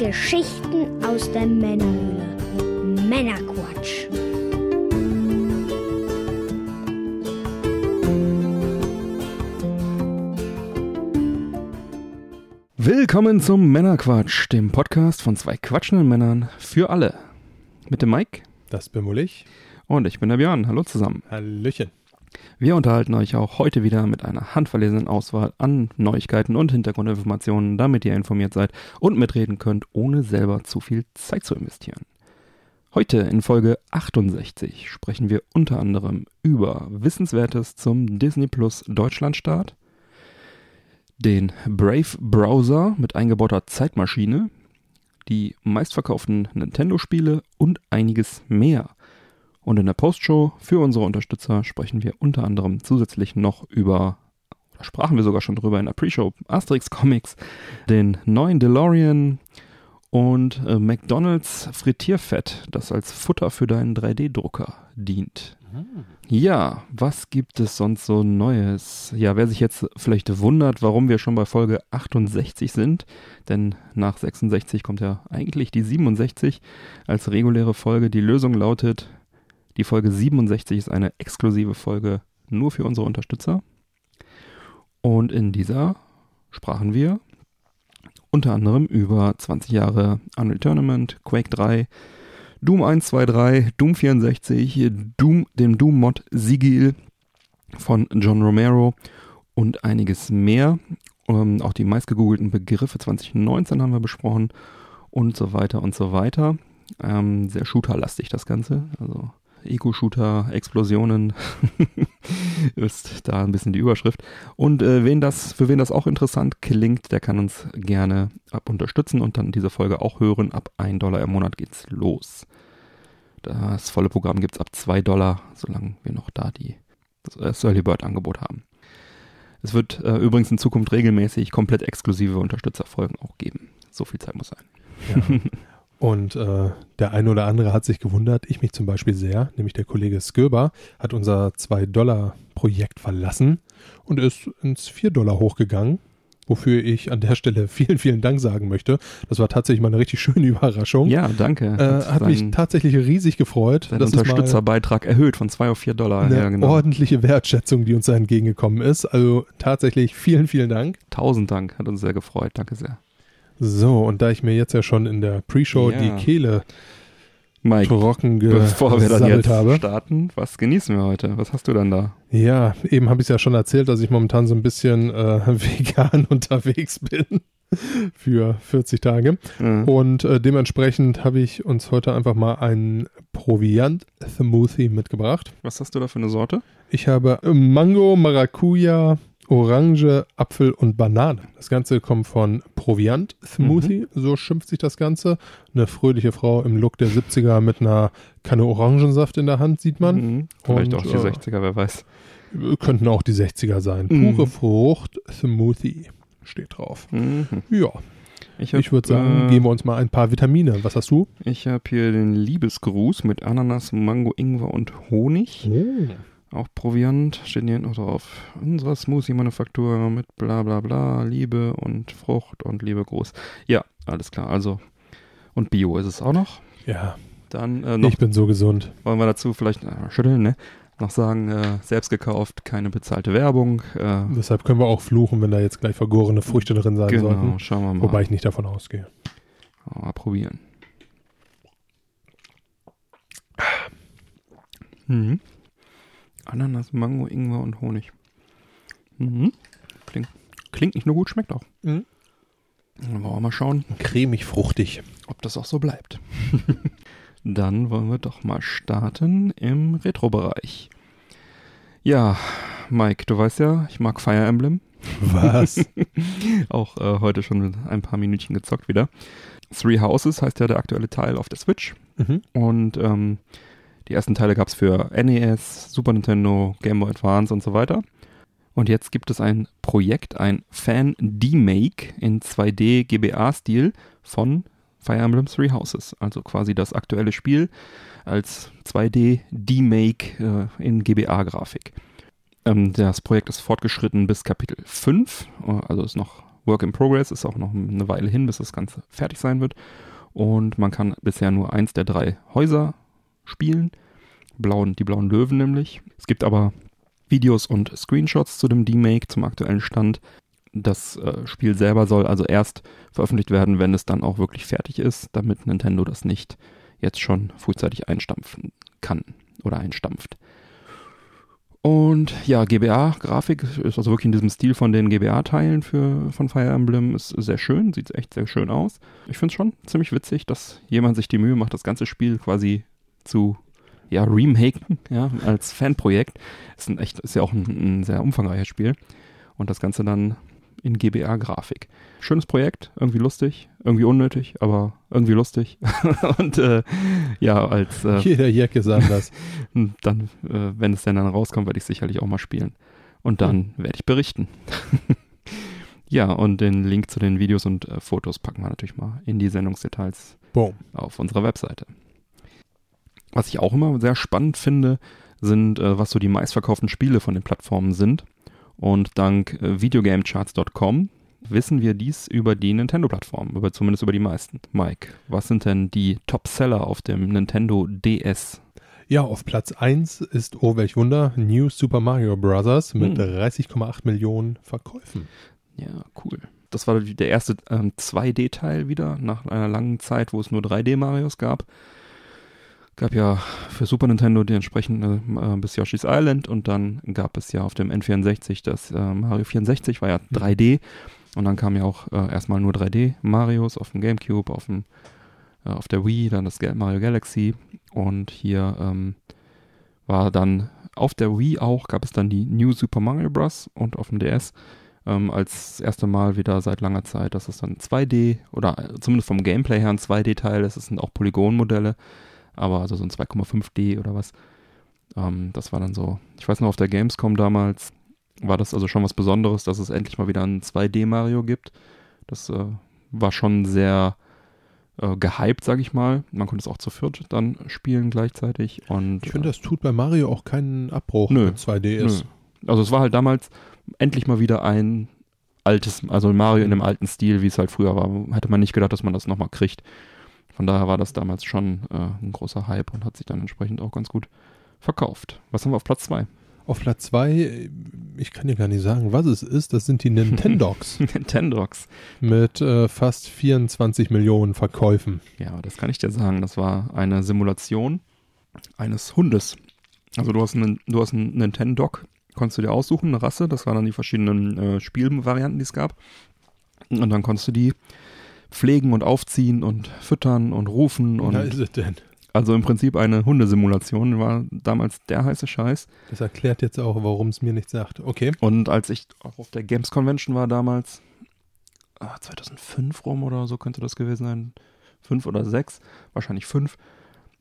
Geschichten aus der Männerhöhle. Männerquatsch. Willkommen zum Männerquatsch, dem Podcast von zwei quatschenden Männern für alle. Mit dem Mike Das bin wohl ich. und ich bin der Björn. Hallo zusammen. Hallöchen. Wir unterhalten euch auch heute wieder mit einer handverlesenen Auswahl an Neuigkeiten und Hintergrundinformationen, damit ihr informiert seid und mitreden könnt, ohne selber zu viel Zeit zu investieren. Heute in Folge 68 sprechen wir unter anderem über Wissenswertes zum Disney Plus Deutschlandstart, den Brave Browser mit eingebauter Zeitmaschine, die meistverkauften Nintendo-Spiele und einiges mehr. Und in der Postshow für unsere Unterstützer sprechen wir unter anderem zusätzlich noch über, oder sprachen wir sogar schon drüber in der Pre-Show, Asterix Comics, den neuen DeLorean und äh, McDonalds Frittierfett, das als Futter für deinen 3D-Drucker dient. Ja, was gibt es sonst so Neues? Ja, wer sich jetzt vielleicht wundert, warum wir schon bei Folge 68 sind, denn nach 66 kommt ja eigentlich die 67 als reguläre Folge. Die Lösung lautet, die Folge 67 ist eine exklusive Folge nur für unsere Unterstützer. Und in dieser sprachen wir unter anderem über 20 Jahre Unreal Tournament, Quake 3, Doom 1, 2, 3, Doom 64, Doom, dem Doom-Mod Sigil von John Romero und einiges mehr. Ähm, auch die meistgegoogelten Begriffe 2019 haben wir besprochen und so weiter und so weiter. Ähm, sehr shooterlastig das Ganze. Also Eco-Shooter, Explosionen ist da ein bisschen die Überschrift. Und äh, wen das, für wen das auch interessant klingt, der kann uns gerne ab unterstützen und dann diese Folge auch hören. Ab 1 Dollar im Monat geht's los. Das volle Programm gibt's ab 2 Dollar, solange wir noch da die, das Early Bird Angebot haben. Es wird äh, übrigens in Zukunft regelmäßig komplett exklusive Unterstützerfolgen auch geben. So viel Zeit muss sein. Ja. Und äh, der eine oder andere hat sich gewundert, ich mich zum Beispiel sehr, nämlich der Kollege Sköber hat unser 2-Dollar-Projekt verlassen und ist ins 4 Dollar hochgegangen, wofür ich an der Stelle vielen, vielen Dank sagen möchte. Das war tatsächlich mal eine richtig schöne Überraschung. Ja, danke. Äh, hat mich tatsächlich riesig gefreut. Dein Das ist mal Unterstützerbeitrag erhöht von 2 auf 4 Dollar. eine Ja, genau. ordentliche Wertschätzung, die uns da entgegengekommen ist. Also tatsächlich vielen, vielen Dank. Tausend Dank, hat uns sehr gefreut. Danke sehr. So, und da ich mir jetzt ja schon in der Pre-Show Ja. die Kehle Mike, trocken bevor wir dann jetzt habe. starten, was genießen wir heute? Was hast du dann da? Ja, eben habe ich es ja schon erzählt, dass ich momentan so ein bisschen äh, vegan unterwegs bin für 40 Tage. Äh, Und äh, dementsprechend habe ich uns heute einfach mal einen Proviant-Smoothie mitgebracht. was hast du da für eine Sorte? Ich habe Mango, Maracuja, Orange, Apfel und Banane. Das Ganze kommt von Proviant Smoothie, so schimpft sich das Ganze. Eine fröhliche Frau im Look der 70er mit einer Kanne Orangensaft in der Hand, sieht man. Mhm. Vielleicht Und, auch die äh, 60er, wer weiß. Könnten auch die 60er sein. Mhm. Pure Frucht Smoothie steht drauf. Mhm. Ja, Ich, ich würde sagen, äh, geben wir uns mal ein paar Vitamine. Was hast du? Ich habe hier den Liebesgruß mit Ananas, Mango, Ingwer und Honig. Oh. Auch Proviant, steht hier noch drauf. Unserer Smoothie-Manufaktur mit bla bla bla, Liebe und Frucht und Liebe groß. Ja, alles klar. Also, und Bio ist es auch noch. Ja, Dann äh, noch ich bin so gesund. wollen wir dazu vielleicht äh, schütteln, ne? Noch sagen, äh, selbst gekauft, keine bezahlte Werbung. Äh, Deshalb können wir auch fluchen, wenn da jetzt gleich vergorene Früchte drin sein genau, sollten. schauen wir mal. Wobei ich nicht davon ausgehe. Mal probieren. Mhm. Ananas, Mango, Ingwer und Honig. Mhm. Klingt, klingt nicht nur gut, schmeckt auch. Mhm. Dann wollen wir mal schauen, Cremig, fruchtig. ob das auch so bleibt. Dann wollen wir doch mal starten im Retro-Bereich. Ja, Mike, du weißt ja, ich mag Fire Emblem. Was? Auch äh, heute schon ein paar Minütchen gezockt wieder. Three Houses heißt ja der aktuelle Teil auf der Switch. mhm. Und ähm, die ersten Teile gab es für NES, Super Nintendo, Game Boy Advance und so weiter. Und jetzt gibt es ein Projekt, ein Fan-Demake in 2D GBA-Stil von Fire Emblem Three Houses. Also quasi das aktuelle Spiel als 2D-Demake äh, in GBA-Grafik. Ähm, das Projekt ist fortgeschritten bis Kapitel 5, äh, also ist noch Work in Progress, ist auch noch eine Weile hin, bis das Ganze fertig sein wird. Und man kann bisher nur eins der drei Häuser spielen. Blauen, die blauen Löwen nämlich. Es gibt aber Videos und Screenshots zu dem D-Make zum aktuellen Stand. Das äh, Spiel selber soll also erst veröffentlicht werden, wenn es dann auch wirklich fertig ist, damit Nintendo das nicht jetzt schon frühzeitig einstampfen kann oder einstampft. Und ja, GBA-Grafik ist also wirklich in diesem Stil von den GBA-Teilen von Fire Emblem. Ist sehr schön, sieht echt sehr schön aus. Ich finde es schon ziemlich witzig, dass jemand sich die Mühe macht, das ganze Spiel quasi zu ja, remaken, ja, als Fanprojekt. Ist, ein echt, ist ja auch ein, ein sehr umfangreiches Spiel. Und das Ganze dann in GBA-Grafik. Schönes Projekt, irgendwie lustig, irgendwie unnötig, aber irgendwie lustig. und äh, ja, als äh, Jeder Jack ist anders. dann, äh, wenn es denn dann rauskommt, werde ich sicherlich auch mal spielen. Und dann werde ich berichten. ja, und den Link zu den Videos und äh, Fotos packen wir natürlich mal in die Sendungsdetails Boom. auf unserer Webseite. Was ich auch immer sehr spannend finde, sind, äh, was so die meistverkauften Spiele von den Plattformen sind. Und dank äh, videogamecharts.com wissen wir dies über die Nintendo-Plattform, über, zumindest über die meisten. Mike, was sind denn die Top-Seller auf dem Nintendo DS? Ja, auf Platz 1 ist, oh welch Wunder, New Super Mario Bros. mit Hm. 30,8 Millionen Verkäufen. Ja, cool. Das war der erste ähm, 2D-Teil wieder, nach einer langen Zeit, wo es nur 3D-Marios gab. Gab ja für Super Nintendo die entsprechende äh, bis Yoshi's Island und dann gab es ja auf dem N64 das äh, Mario 64, war ja 3D. Und dann kam ja auch äh, erstmal nur 3D-Marios auf dem Gamecube, auf, dem, äh, auf der Wii, dann das Mario Galaxy. Und hier ähm, war dann auf der Wii auch, gab es dann die New Super Mario Bros. und auf dem DS ähm, als erste Mal wieder seit langer Zeit, dass es dann 2D oder äh, zumindest vom Gameplay her ein 2D-Teil ist. Es sind auch Polygonmodelle, aber also so ein 2,5D oder was. Ähm, das war dann so, ich weiß noch, auf der Gamescom damals war das also schon was Besonderes, dass es endlich mal wieder ein 2D-Mario gibt. Das äh, war schon sehr äh, gehypt, sag ich mal. Man konnte es auch zu viert dann spielen gleichzeitig. Und, Ich finde, das tut bei Mario auch keinen Abbruch, Nö. wenn 2D ist. Nö. Also es war halt damals endlich mal wieder ein altes, also Mario in dem alten Stil, wie es halt früher war. Hätte man nicht gedacht, dass man das nochmal kriegt. Von daher war das damals schon äh, ein großer Hype und hat sich dann entsprechend auch ganz gut verkauft. Was haben wir auf Platz 2? Auf Platz 2, ich kann dir gar nicht sagen, was es ist, das sind die Nintendogs Nintendogs. mit äh, fast 24 Millionen Verkäufen. Ja, das kann ich dir sagen. Das war eine Simulation eines Hundes. Also du hast einen, du hast einen Nintendog, konntest du dir aussuchen, eine Rasse. Das waren dann die verschiedenen äh, Spielvarianten, die es gab. Und dann konntest du die pflegen und aufziehen und füttern und rufen. Und da ist es denn. also im Prinzip eine Hundesimulation war damals der heiße Scheiß. Das erklärt jetzt auch, warum es mir nichts sagt. Okay. Und als ich auch auf der Games Convention war damals, ah, 2005 rum oder so könnte das gewesen sein, fünf oder sechs, wahrscheinlich fünf,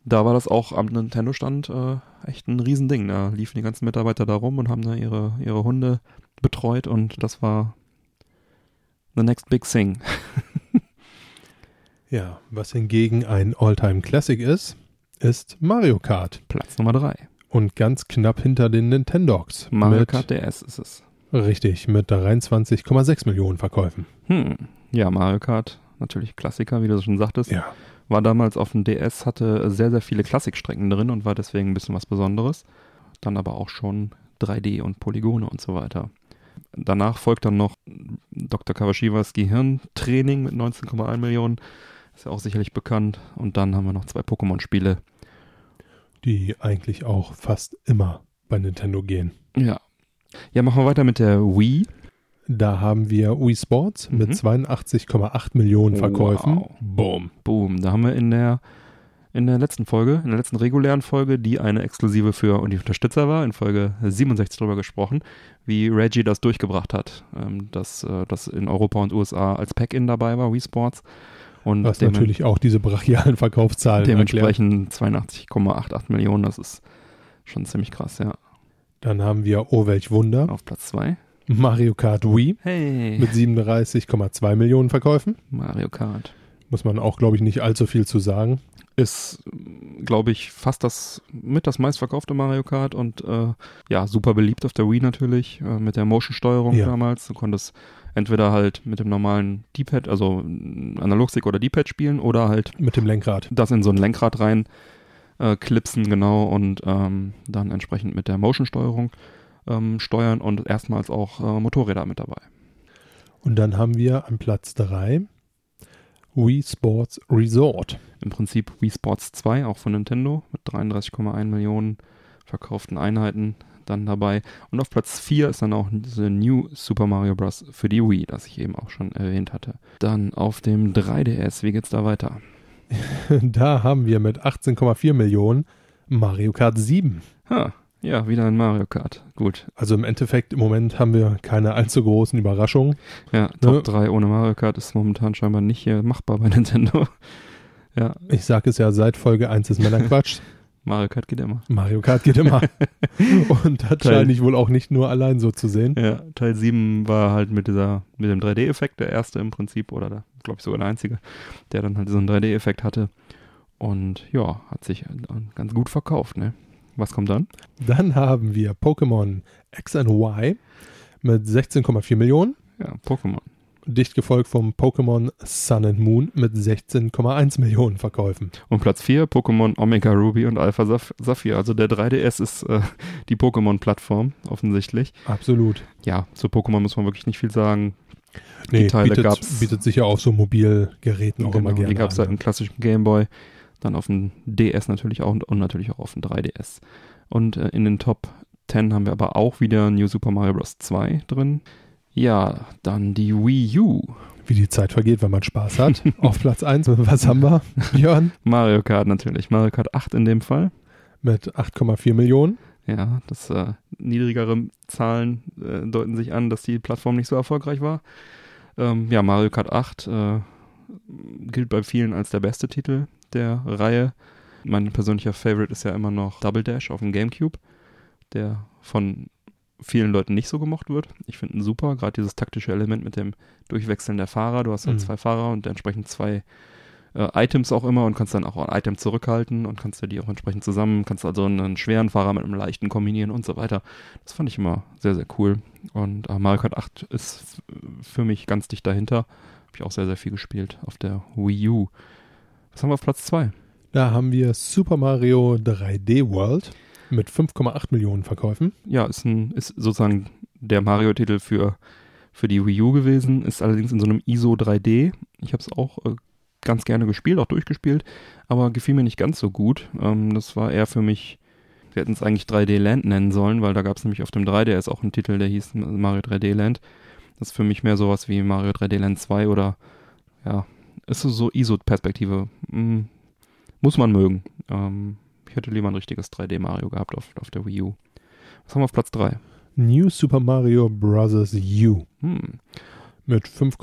da war das auch am Nintendo-Stand äh, echt ein Riesending. Da liefen die ganzen Mitarbeiter da rum und haben da ihre, ihre Hunde betreut und das war the next big thing. Ja, was hingegen ein Alltime Classic ist, ist Mario Kart. Platz Nummer drei. Und ganz knapp hinter den Nintendogs. Mario Kart DS ist es. Richtig, mit 23,6 Millionen Verkäufen. Hm. Ja, Mario Kart, natürlich Klassiker, wie du schon sagtest. Ja. War damals auf dem DS, hatte sehr, sehr viele Klassikstrecken drin und war deswegen ein bisschen was Besonderes. Dann aber auch schon 3D und Polygone und so weiter. Danach folgt dann noch Dr. Kawashiwas Gehirntraining mit 19,1 Millionen. Ist ja auch sicherlich bekannt. Und dann haben wir noch zwei Pokémon-Spiele. Die eigentlich auch fast immer bei Nintendo gehen. Ja. Ja, machen wir weiter mit der Wii. Da haben wir Wii Sports mit Mhm. 82,8 Millionen Verkäufen. Wow. Boom. Boom. Da haben wir in der, in der letzten Folge, in der letzten regulären Folge, die eine exklusive für und die Unterstützer war, in Folge 67 drüber gesprochen, wie Reggie das durchgebracht hat. Ähm, dass äh, das in Europa und USA als Pack-In dabei war, Wii Sports. Und Was natürlich auch diese brachialen Verkaufszahlen dementsprechend 82,88 Millionen, das ist schon ziemlich krass, ja. Dann haben wir Oh welch Wunder. Auf Platz 2. Mario Kart Wii Hey, mit 37,2 Millionen Verkäufen. Mario Kart. Muss man auch, glaube ich, nicht allzu viel zu sagen. Ist, glaube ich, fast das mit das meistverkaufte Mario Kart und äh, ja, super beliebt auf der Wii natürlich, äh, mit der Motion-Steuerung Ja. damals. Du konntest entweder halt mit dem normalen D-Pad, also Analogstick oder D-Pad spielen oder halt Mit dem Lenkrad. das in so ein Lenkrad rein äh, klipsen, genau, und ähm, dann entsprechend mit der Motion-Steuerung ähm, steuern und erstmals auch äh, Motorräder mit dabei. Und dann haben wir an Platz 3 Wii Sports Resort. Im Prinzip Wii Sports 2, auch von Nintendo, mit 33,1 Millionen verkauften Einheiten dann dabei. Und auf Platz 4 ist dann auch diese New Super Mario Bros. für die Wii, das ich eben auch schon erwähnt hatte. Dann auf dem 3DS, wie geht's da weiter? Da haben wir mit 18,4 Millionen Mario Kart 7. Ha, ja, wieder ein Mario Kart. Gut. Also im Endeffekt im Moment haben wir keine allzu großen Überraschungen. Ja, Top 3 ohne Mario Kart ist momentan scheinbar nicht machbar bei Nintendo. ja, Ich sage es ja seit Folge 1 ist Männerquatsch. Mario Kart geht immer. Mario Kart geht immer. Und das Teil- scheine ich wohl auch nicht nur allein so zu sehen. Ja, Teil 7 war halt mit dieser, mit dem 3D-Effekt der erste im Prinzip, oder der, glaube ich sogar der einzige, der dann halt diesen 3D-Effekt hatte. Und ja, hat sich ganz gut verkauft, ne? Was kommt dann? Dann haben wir Pokémon X and Y mit 16,4 Millionen. Ja, Pokémon. Dicht gefolgt vom Pokémon Sun and Moon mit 16,1 Millionen Verkäufen. Und Platz 4, Pokémon Omega Ruby und Alpha Saph- Saphir. Also der 3DS ist äh, die Pokémon-Plattform, offensichtlich. Absolut. Ja, zu Pokémon muss man wirklich nicht viel sagen. Nee, Teile bietet, gab's. bietet sich ja auf so Mobilgeräten auch immer Genau, gerne die gab es halt im klassischen Gameboy, dann auf dem DS natürlich auch und, und natürlich auch auf dem 3DS. Und äh, in den Top 10 haben wir aber auch wieder New Super Mario Bros. 2 drin. Ja, dann die Wii U. Wie die Zeit vergeht, wenn man Spaß hat. auf Platz 1, was haben wir, Björn? Mario Kart natürlich. Mario Kart 8 in dem Fall. Mit 8,4 Millionen. Ja, das äh, niedrigere Zahlen äh, deuten sich an, dass die Plattform nicht so erfolgreich war. Ähm, ja, Mario Kart 8 äh, gilt bei vielen als der beste Titel der Reihe. Mein persönlicher Favorite ist ja immer noch Double Dash auf dem GameCube, der von vielen Leuten nicht so gemocht wird. Ich finde ihn super, gerade dieses taktische Element mit dem Durchwechseln der Fahrer. Du hast halt Mhm. zwei Fahrer und entsprechend zwei äh, Items auch immer und kannst dann auch ein Item zurückhalten und kannst dir die auch entsprechend zusammen, kannst also einen schweren Fahrer mit einem leichten kombinieren und so weiter. Das fand ich immer sehr, sehr cool. Und äh, Mario Kart 8 ist für mich ganz dicht dahinter. Habe ich auch sehr, sehr viel gespielt auf der Wii U. Was haben wir auf Platz 2? Da haben wir Super Mario 3D World mit 5,8 Millionen Verkäufen. Ja, ist, ein, ist sozusagen der Mario-Titel für, für die Wii U gewesen, ist allerdings in so einem ISO 3D. Ich habe es auch äh, ganz gerne gespielt, auch durchgespielt, aber gefiel mir nicht ganz so gut. Ähm, das war eher für mich, wir hätten es eigentlich 3D Land nennen sollen, weil da gab es nämlich auf dem 3DS auch einen Titel, der hieß Mario 3D Land. Das ist für mich mehr sowas wie Mario 3D Land 2 oder ja, ist so ISO-Perspektive. Hm, muss man mögen. Ähm, ich hätte lieber ein richtiges 3D Mario gehabt auf, auf der Wii U. Was haben wir auf Platz 3? New Super Mario Bros. U Hm. mit 5,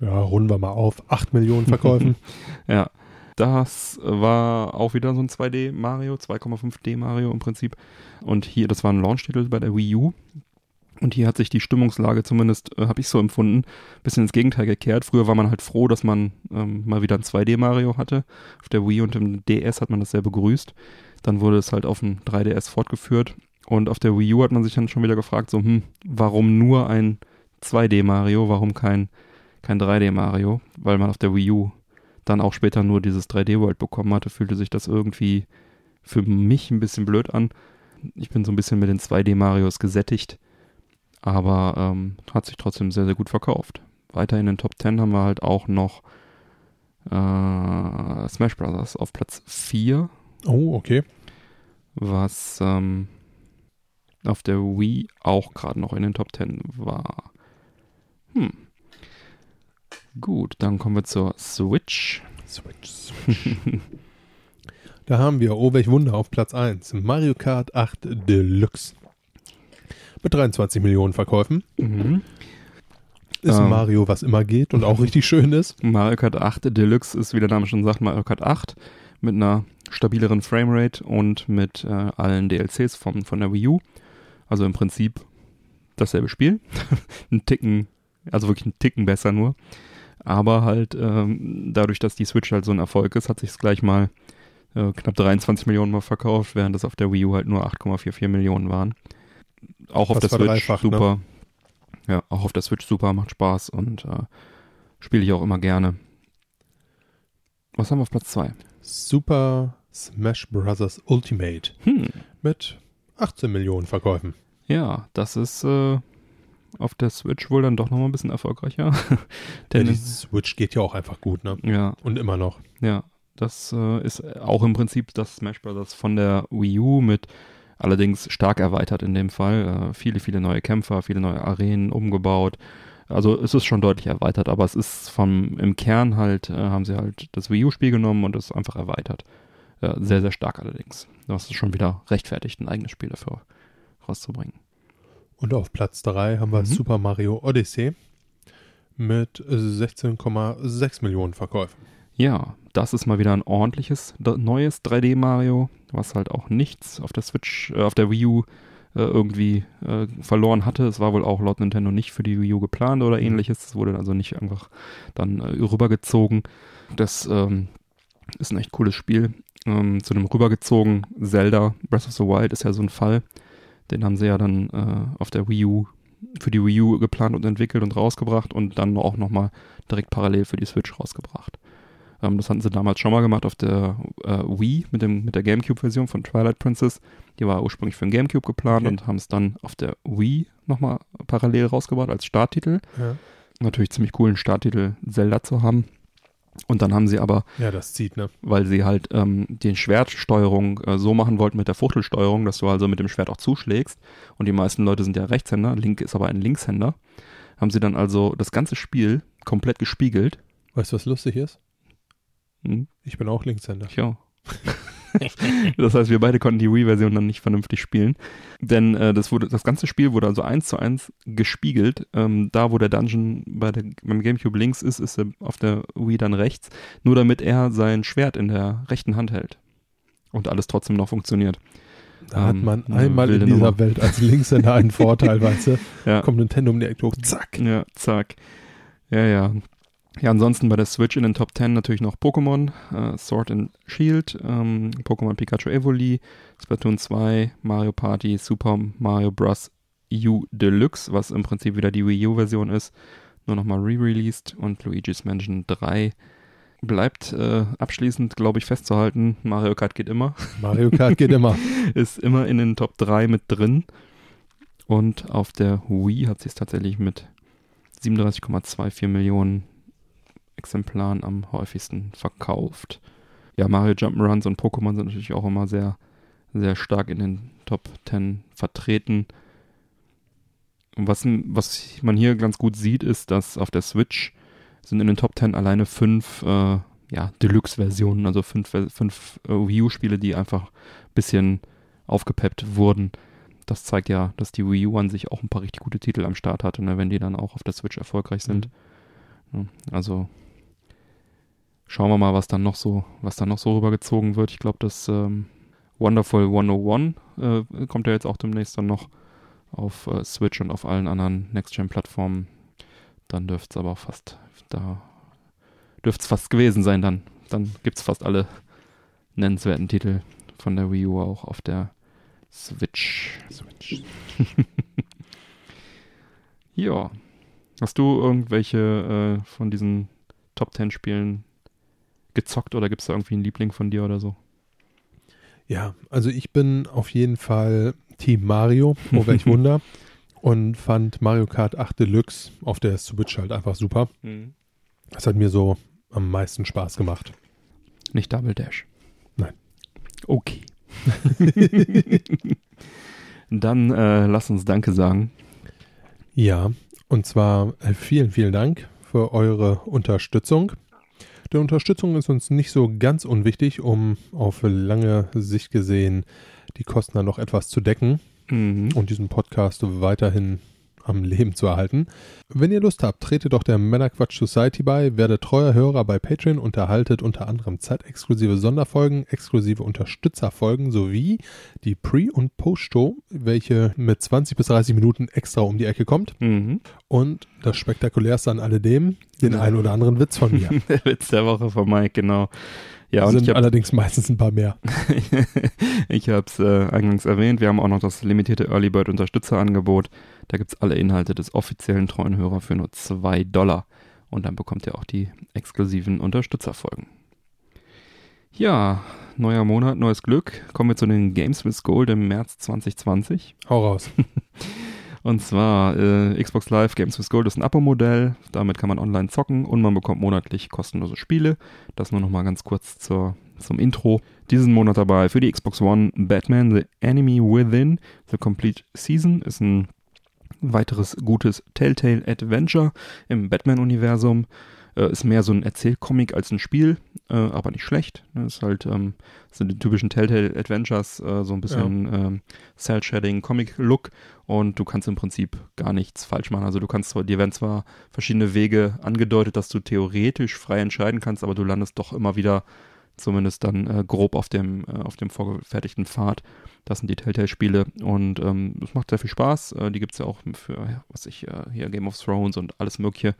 ja, runden wir mal auf, 8 Millionen Verkäufen. Ja, das war auch wieder so ein 2D Mario, 2,5D Mario im Prinzip. Und hier, das war ein Launch-Titel bei der Wii U. Und hier hat sich die Stimmungslage zumindest, äh, habe ich so empfunden, ein bisschen ins Gegenteil gekehrt. Früher war man halt froh, dass man ähm, mal wieder ein 2D Mario hatte. Auf der Wii und im DS hat man das sehr begrüßt. Dann wurde es halt auf dem 3DS fortgeführt. Und auf der Wii U hat man sich dann schon wieder gefragt, so, hm, warum nur ein 2D Mario, warum kein, kein 3D Mario? Weil man auf der Wii U dann auch später nur dieses 3D World bekommen hatte, fühlte sich das irgendwie für mich ein bisschen blöd an. Ich bin so ein bisschen mit den 2D Marios gesättigt, aber ähm, hat sich trotzdem sehr, sehr gut verkauft. Weiter in den Top 10 haben wir halt auch noch äh, Smash Bros. auf Platz 4, Oh, okay. was ähm, auf der Wii auch gerade noch in den Top 10 war. Hm. Gut, dann kommen wir zur Switch. Switch, Switch. da haben wir, oh welch Wunder, auf Platz 1. Mario Kart 8 Deluxe. Mit 23 Millionen Verkäufen. Mhm. Ist Ähm. Mario, was immer geht und auch richtig schön ist. Mario Kart 8 Deluxe ist, wie der Name schon sagt, Mario Kart 8 mit einer stabileren Framerate und mit äh, allen DLCs von, von der Wii U. Also im Prinzip dasselbe Spiel. ein Ticken, also wirklich ein Ticken besser nur. Aber halt ähm, dadurch, dass die Switch halt so ein Erfolg ist, hat sich es gleich mal äh, knapp 23 Millionen mal verkauft, während das auf der Wii U halt nur 8,44 Millionen waren. Auch auf Fast der Switch ne? super. Ja, auch auf der Switch super, macht Spaß und äh, spiele ich auch immer gerne. Was haben wir auf Platz 2? Super Smash Bros. Ultimate Hm, mit 18 Millionen Verkäufen. ja, das ist äh, auf der Switch wohl dann doch nochmal ein bisschen erfolgreicher. Ja, Denn, die Switch geht ja auch einfach gut, ne? ja, Und immer noch. Ja, das äh, ist auch im Prinzip das Smash Bros. von der Wii U mit allerdings stark erweitert in dem Fall. Äh, viele, viele neue Kämpfer, viele neue Arenen umgebaut. Also es ist schon deutlich erweitert, aber es ist vom im Kern halt, äh, haben sie halt das Wii U-Spiel genommen und es einfach erweitert. Äh, sehr, sehr stark allerdings. Das ist schon wieder rechtfertigt, ein eigenes Spiel dafür rauszubringen. Und auf Platz 3 haben wir Mhm. Super Mario Odyssey mit 16,6 Millionen Verkäufen. Ja, das ist mal wieder ein ordentliches, neues 3D Mario, was halt auch nichts auf der Switch, äh, auf der Wii U äh, irgendwie äh, verloren hatte. Es war wohl auch laut Nintendo nicht für die Wii U geplant oder ähnliches. Es wurde also nicht einfach dann äh, rübergezogen. Das ähm, ist ein echt cooles Spiel. Ähm, zu dem rübergezogen Zelda Breath of the Wild ist ja so ein Fall. Den haben sie ja dann äh, auf der Wii U für die Wii U geplant und entwickelt und rausgebracht und dann auch nochmal direkt parallel für die Switch rausgebracht. Ähm, das hatten sie damals schon mal gemacht auf der äh, Wii mit, dem, mit der GameCube-Version von Twilight Princess. Die war ursprünglich für den GameCube geplant Okay. und haben es dann auf der Wii nochmal parallel rausgebracht als Starttitel. Ja, Natürlich ziemlich coolen Starttitel Zelda zu haben. Und dann haben sie aber ja das zieht, ne? weil sie halt ähm, die Schwertsteuerung äh, so machen wollten mit der Fuchtelsteuerung, dass du also mit dem Schwert auch zuschlägst. Und die meisten Leute sind ja Rechtshänder, Link ist aber ein Linkshänder. Haben sie dann also das ganze Spiel komplett gespiegelt. Weißt du, was lustig ist? Hm, Ich bin auch Linkshänder. ich auch. das heißt, wir beide konnten die Wii-Version dann nicht vernünftig spielen. Denn äh, das, wurde, das ganze Spiel wurde also eins zu eins gespiegelt. Ähm, da, wo der Dungeon bei der, beim Gamecube links ist, ist er auf der Wii dann rechts. Nur damit er sein Schwert in der rechten Hand hält. Und alles trotzdem noch funktioniert. Da hat Ähm, man eine einmal in dieser Nummer. Welt als Linkshänder einen Vorteil, weißt du? Ja. Kommt Nintendo um die Ecke hoch, zack. Ja, zack. Ja, ja. Ja, ansonsten bei der Switch in den Top 10 natürlich noch Pokémon, äh, Sword and Shield, ähm, Pokémon Pikachu Evoli, Splatoon 2, Mario Party, Super Mario Bros. U Deluxe, was im Prinzip wieder die Wii U-Version ist, nur nochmal re-released und Luigi's Mansion 3 bleibt äh, abschließend, glaube ich, festzuhalten. Mario Kart geht immer. Mario Kart geht immer. ist immer in den Top 3 mit drin. Und auf der Wii hat sie es tatsächlich mit 37,24 Millionen Exemplaren am häufigsten verkauft. Ja, Mario Jump'n'Runs und Pokémon sind natürlich auch immer sehr, sehr stark in den Top 10 vertreten. Und was, was man hier ganz gut sieht, ist, dass auf der Switch sind in den Top 10 alleine fünf äh, ja, Deluxe-Versionen, also fünf, fünf äh, Wii U-Spiele, die einfach ein bisschen aufgepeppt wurden. Das zeigt ja, dass die Wii U an sich auch ein paar richtig gute Titel am Start hatte, ne, wenn die dann auch auf der Switch erfolgreich sind. Ja, also schauen wir mal, was dann noch so, was dann noch so rübergezogen wird. Ich glaube, das ähm, Wonderful 101 äh, kommt ja jetzt auch demnächst dann noch auf äh, Switch und auf allen anderen Next-Gen-Plattformen. Dann dürfte es aber auch fast, da dürfte es fast gewesen sein dann. Dann gibt es fast alle nennenswerten Titel von der Wii U auch auf der Switch. Switch. Ja. Hast du irgendwelche äh, von diesen Top 10 Spielen gezockt oder gibt es da irgendwie einen Liebling von dir oder so? Ja, also ich bin auf jeden Fall Team Mario, oh welch Wunder. Und fand Mario Kart 8 Deluxe auf der Switch halt einfach super. Das hat mir so am meisten Spaß gemacht. Nicht Double Dash. Nein. Okay. Dann äh, lass uns Danke sagen. Ja, und zwar äh, vielen, vielen Dank für eure Unterstützung. Die Unterstützung ist uns nicht so ganz unwichtig, um auf lange Sicht gesehen die Kosten dann noch etwas zu decken Mhm. und diesen Podcast weiterhin am Leben zu erhalten. Wenn ihr Lust habt, tretet doch der Männerquatsch Society bei, werdet treuer Hörer bei Patreon und erhaltet unter anderem zeitexklusive Sonderfolgen, exklusive Unterstützerfolgen sowie die Pre- und Post-Show, welche mit 20 bis 30 Minuten extra um die Ecke kommt. Mhm. Und das Spektakulärste an alledem, den Ja. einen oder anderen Witz von mir. Der Witz der Woche von Mike, genau. Ja, und sind habe allerdings meistens ein paar mehr. ich habe es äh, eingangs erwähnt, wir haben auch noch das limitierte Early Bird Unterstützerangebot. Da gibt's alle Inhalte des offiziellen treuen Hörer für nur 2 Dollar. Und dann bekommt ihr auch die exklusiven Unterstützerfolgen. Ja, neuer Monat, neues Glück. Kommen wir zu den Games with Gold im März 2020. Hau raus. Und zwar äh, Xbox Live Games with Gold ist ein Abo-Modell. Damit kann man online zocken und man bekommt monatlich kostenlose Spiele. Das nur noch mal ganz kurz zur, zum Intro. Diesen Monat dabei für die Xbox One Batman The Enemy Within The Complete Season ist ein weiteres gutes Telltale Adventure im Batman-Universum. Äh, ist mehr so ein Erzählcomic als ein Spiel, äh, aber nicht schlecht. Ne? Ist halt ähm, sind die typischen Telltale Adventures, äh, so ein bisschen ähm, Cell-Shading, Comic-Look und du kannst im Prinzip gar nichts falsch machen. Also du kannst zwar, dir werden zwar verschiedene Wege angedeutet, dass du theoretisch frei entscheiden kannst, aber du landest doch immer wieder zumindest dann äh, grob auf dem, äh, auf dem vorgefertigten Pfad. Das sind die Telltale-Spiele und ähm, es macht sehr viel Spaß. Äh, die gibt es ja auch für, ja, was ich, äh, hier Game of Thrones und alles mögliche.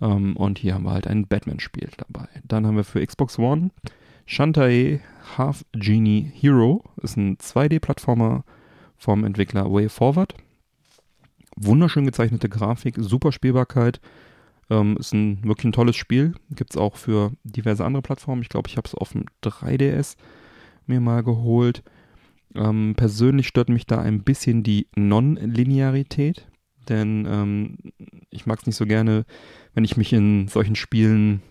Ähm, und hier haben wir halt ein Batman-Spiel dabei. Dann haben wir für Xbox One Shantae Half Genie Hero. Ist ein 2D-Plattformer vom Entwickler Way Forward. Wunderschön gezeichnete Grafik, super Spielbarkeit. Ähm, ist ein wirklich ein tolles Spiel. Gibt es auch für diverse andere Plattformen. Ich glaube, ich habe es auf dem 3DS mir mal geholt. Ähm, persönlich stört mich da ein bisschen die Non-Linearität, denn ähm, ich mag es nicht so gerne, wenn ich mich in solchen Spielen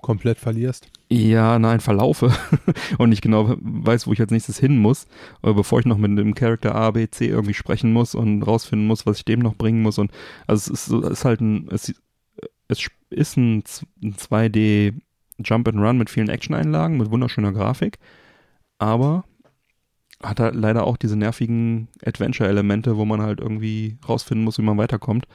Komplett verlierst. ja, nein, verlaufe und nicht genau weiß, wo ich als nächstes hin muss, bevor ich noch mit dem Charakter A, B, C irgendwie sprechen muss und rausfinden muss, was ich dem noch bringen muss. Und also es ist, es ist halt ein, es, es ist ein, Z- ein 2D Jump and Run mit vielen Action-Einlagen, mit wunderschöner Grafik, aber hat halt leider auch diese nervigen Adventure-Elemente, wo man halt irgendwie rausfinden muss, wie man weiterkommt.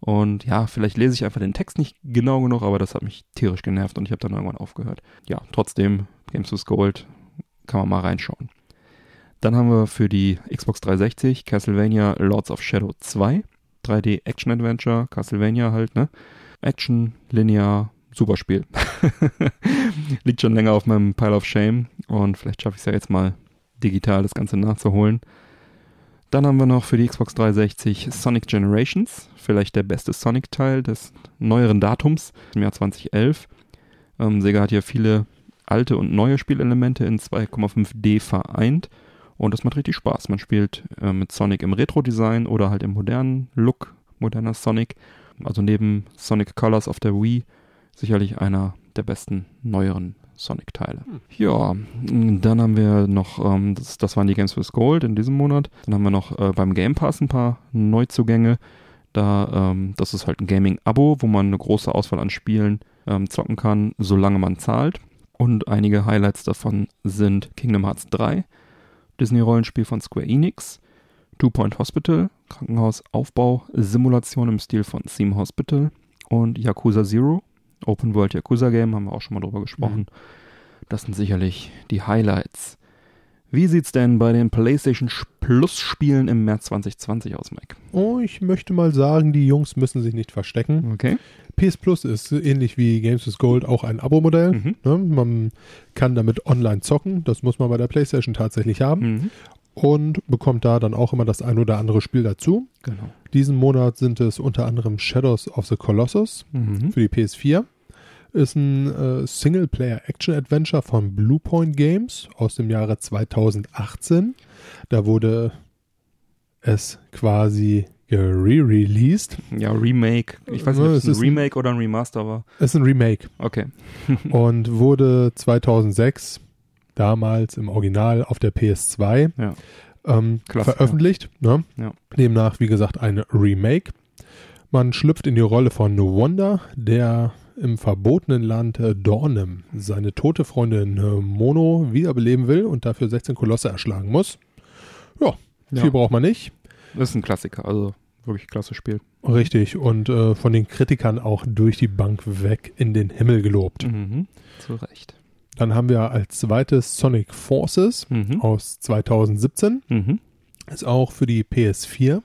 Und ja, vielleicht lese ich einfach den Text nicht genau genug, aber das hat mich tierisch genervt und ich habe dann irgendwann aufgehört. Ja, trotzdem, Games with Gold, kann man mal reinschauen. Dann haben wir für die Xbox 360 Castlevania Lords of Shadow 2. 3D Action Adventure, Castlevania halt, ne? Action, linear, super Spiel. Liegt schon länger auf meinem Pile of Shame und vielleicht schaffe ich es ja jetzt mal digital das Ganze nachzuholen. Dann haben wir noch für die Xbox 360 Sonic Generations, vielleicht der beste Sonic-Teil des neueren Datums im Jahr 2011. Ähm, Sega hat hier viele alte und neue Spielelemente in 2,5D vereint und das macht richtig Spaß. Man spielt äh, mit Sonic im Retro-Design oder halt im modernen Look, moderner Sonic. Also neben Sonic Colors auf der Wii sicherlich einer der besten neueren Sonic-Teile. Ja, mh, dann haben wir noch, ähm, das, das waren die Games with Gold in diesem Monat. Dann haben wir noch äh, beim Game Pass ein paar Neuzugänge. Da, ähm, das ist halt ein Gaming-Abo, wo man eine große Auswahl an Spielen ähm, zocken kann, solange man zahlt. Und einige Highlights davon sind Kingdom Hearts 3, Disney-Rollenspiel von Square Enix, Two Point Hospital, Krankenhausaufbau, Simulation im Stil von Theme Hospital und Yakuza Zero, Open World Yakuza Game, haben wir auch schon mal drüber gesprochen. Das sind sicherlich die Highlights. Wie sieht's denn bei den PlayStation Plus Spielen im März 2020 aus, Mike? Oh, ich möchte mal sagen, die Jungs müssen sich nicht verstecken. Okay. PS Plus ist ähnlich wie Games with Gold auch ein Abo-Modell. Mhm. Ne? Man kann damit online zocken. Das muss man bei der PlayStation tatsächlich haben. Mhm. Und bekommt da dann auch immer das ein oder andere Spiel dazu. Genau. Diesen Monat sind es unter anderem Shadows of the Colossus Mhm. für die PS4. Ist ein äh, Singleplayer-Action-Adventure von Bluepoint Games aus dem Jahre 2018. Da wurde es quasi re-released. Ja, Remake. Ich weiß nicht, ob es es ein ist ein- Remake oder ein Remaster war. Es ist ein Remake Okay. und wurde 2006 damals im Original auf der PS2 Ja. ähm, veröffentlicht. Ne? Ja. Demnach, wie gesagt, ein Remake. Man schlüpft in die Rolle von Wanda, der im verbotenen Land äh, Dornem seine tote Freundin äh, Mono wiederbeleben will und dafür 16 Kolosse erschlagen muss. Ja, Ja. viel braucht man nicht. Das ist ein Klassiker, also wirklich klasse Spiel. Richtig. Und äh, von den Kritikern auch durch die Bank weg in den Himmel gelobt. Mhm. Zu Recht. Dann haben wir als zweites Sonic Forces Mhm. aus 2017. Mhm. Ist auch für die PS4.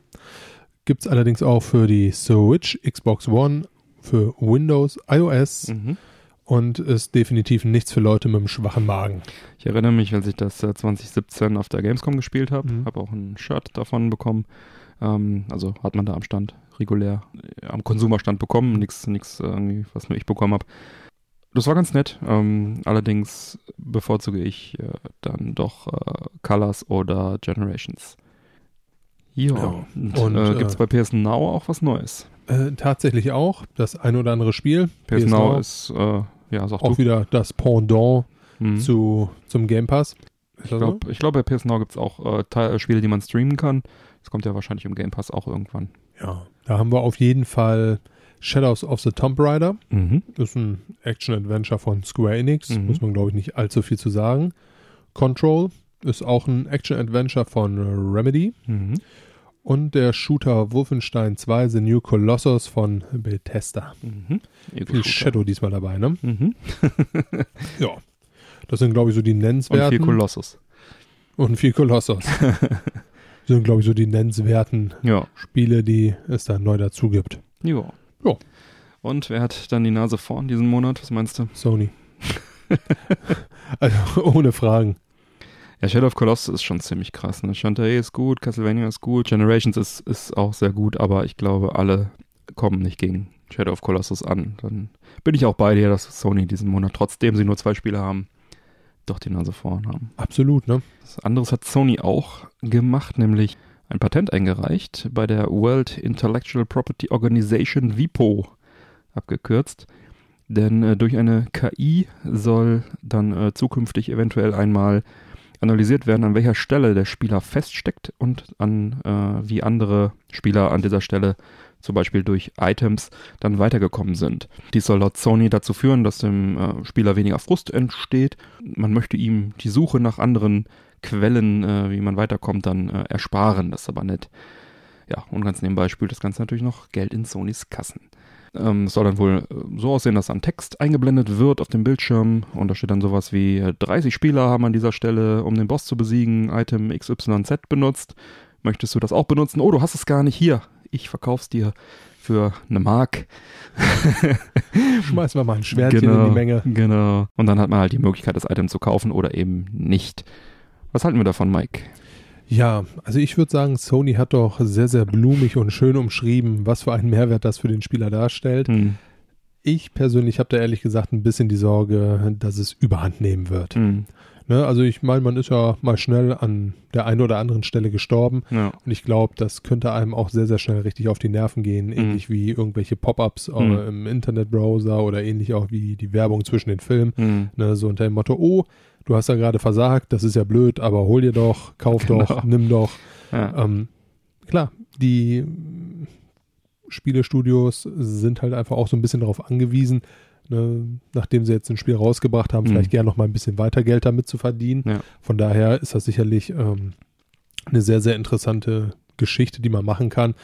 Gibt es allerdings auch für die Switch, Xbox One, für Windows, iOS Mhm. und ist definitiv nichts für Leute mit einem schwachen Magen. Ich erinnere mich, als ich das äh, 2017 auf der Gamescom gespielt habe, Mhm. habe auch ein Shirt davon bekommen. Ähm, also hat man da am Stand regulär äh, am Konsumerstand bekommen, nichts, nichts irgendwie, was nur ich bekommen habe. Das war ganz nett. Ähm, allerdings bevorzuge ich äh, dann doch äh, Colors oder Generations. Ja. Ja. Und, Und, äh, äh, gibt es bei PS Now auch was Neues? Äh, tatsächlich auch das ein oder andere Spiel. PS, Now ist, äh, ja, auch du. wieder das Pendant Mhm. zu, zum Game Pass. Ich glaube, glaub, bei PS Now gibt es auch äh, Teil, äh, Spiele, die man streamen kann. Das kommt ja wahrscheinlich im Game Pass auch irgendwann. Ja, da haben wir auf jeden Fall Shadows of the Tomb Raider. Mhm. Ist ein Action-Adventure von Square Enix. Mhm. Muss man, glaube ich, nicht allzu viel zu sagen. Control ist auch ein Action-Adventure von äh, Remedy. Mhm. Und der Shooter Wolfenstein 2 The New Colossus von Bethesda. Mhm. Viel Shadow diesmal dabei, ne? Mhm. Ja. Das sind, glaube ich, so die Und nennenswerten. viel Kolossus. Und viel Kolossus. sind, glaube ich, so die nennenswerten Ja. Spiele, die es da neu dazu gibt. Ja. Ja. Und wer hat dann die Nase vorn diesen Monat? Was meinst du? Sony. also ohne Fragen. Ja, Shadow of Colossus ist schon ziemlich krass. Ne? Shantae ist gut, Castlevania ist gut, Generations ist, ist auch sehr gut, aber ich glaube, alle kommen nicht gegen Shadow of Colossus an. Dann bin ich auch bei dir, dass Sony diesen Monat, trotzdem sie nur zwei Spiele haben, doch die Nase vorn haben. Absolut, ne? Was anderes hat Sony auch gemacht, nämlich ein Patent eingereicht bei der World Intellectual Property Organization WIPO abgekürzt. Denn äh, durch eine KI soll dann äh, zukünftig eventuell einmal analysiert werden, an welcher Stelle der Spieler feststeckt und an äh, wie andere Spieler an dieser Stelle zum Beispiel durch Items dann weitergekommen sind. Dies soll laut Sony dazu führen, dass dem äh, Spieler weniger Frust entsteht. Man möchte ihm die Suche nach anderen Quellen, äh, wie man weiterkommt, dann äh, ersparen. Das ist aber nett. Ja, und ganz nebenbei spült das Ganze natürlich noch Geld in Sonys Kassen. Ähm, es soll dann wohl äh, so aussehen, dass ein Text eingeblendet wird auf dem Bildschirm und da steht dann sowas wie äh, 30 Spieler haben an dieser Stelle, um den Boss zu besiegen, Item XYZ benutzt. Möchtest du das auch benutzen? Oh, du hast es gar nicht hier. Ich verkauf's dir für eine Mark. Schmeißen wir mal ein Schwertchen genau, in die Menge. Genau. Und dann hat man halt die Möglichkeit, das Item zu kaufen oder eben nicht. Was halten wir davon, Mike? Ja, also ich würde sagen, Sony hat doch sehr, sehr blumig und schön umschrieben, was für einen Mehrwert das für den Spieler darstellt. Hm. Ich persönlich habe da ehrlich gesagt ein bisschen die Sorge, dass es überhand nehmen wird. Hm. Ne, also ich meine, man ist ja mal schnell an der einen oder anderen Stelle gestorben Ja. und ich glaube, das könnte einem auch sehr, sehr schnell richtig auf die Nerven gehen, ähnlich wie irgendwelche Pop-ups äh, Mhm. im Internetbrowser oder ähnlich auch wie die Werbung zwischen den Filmen. Hm. Ne, so unter dem Motto, oh, du hast ja gerade versagt, das ist ja blöd, aber hol dir doch, kauf Genau. doch, nimm doch. Ja. Ähm, klar, die Spielestudios sind halt einfach auch so ein bisschen darauf angewiesen, ne, nachdem sie jetzt ein Spiel rausgebracht haben, Mhm. vielleicht gerne noch mal ein bisschen weiter Geld damit zu verdienen. Ja. Von daher ist das sicherlich ähm, eine sehr, sehr interessante Geschichte, die man machen kann.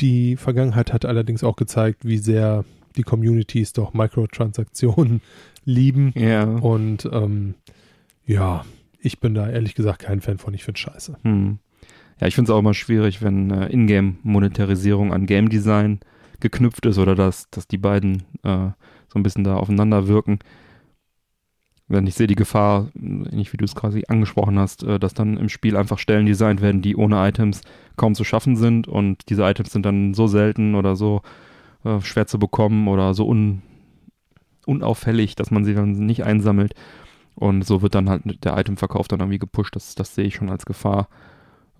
Die Vergangenheit hat allerdings auch gezeigt, wie sehr die Communities doch Mikrotransaktionen lieben. Ja. Und ähm, ja, ich bin da ehrlich gesagt kein Fan von. Ich finde scheiße. Hm. Ja, ich finde es auch immer schwierig, wenn äh, Ingame-Monetarisierung an Game Design geknüpft ist oder dass, dass die beiden äh, so ein bisschen da aufeinander wirken. Denn ich sehe die Gefahr, ähnlich wie du es quasi angesprochen hast, äh, dass dann im Spiel einfach Stellen designt werden, die ohne Items kaum zu schaffen sind und diese Items sind dann so selten oder so äh, schwer zu bekommen oder so un unauffällig, dass man sie dann nicht einsammelt. Und so wird dann halt der Itemverkauf dann irgendwie gepusht. Das, das sehe ich schon als Gefahr.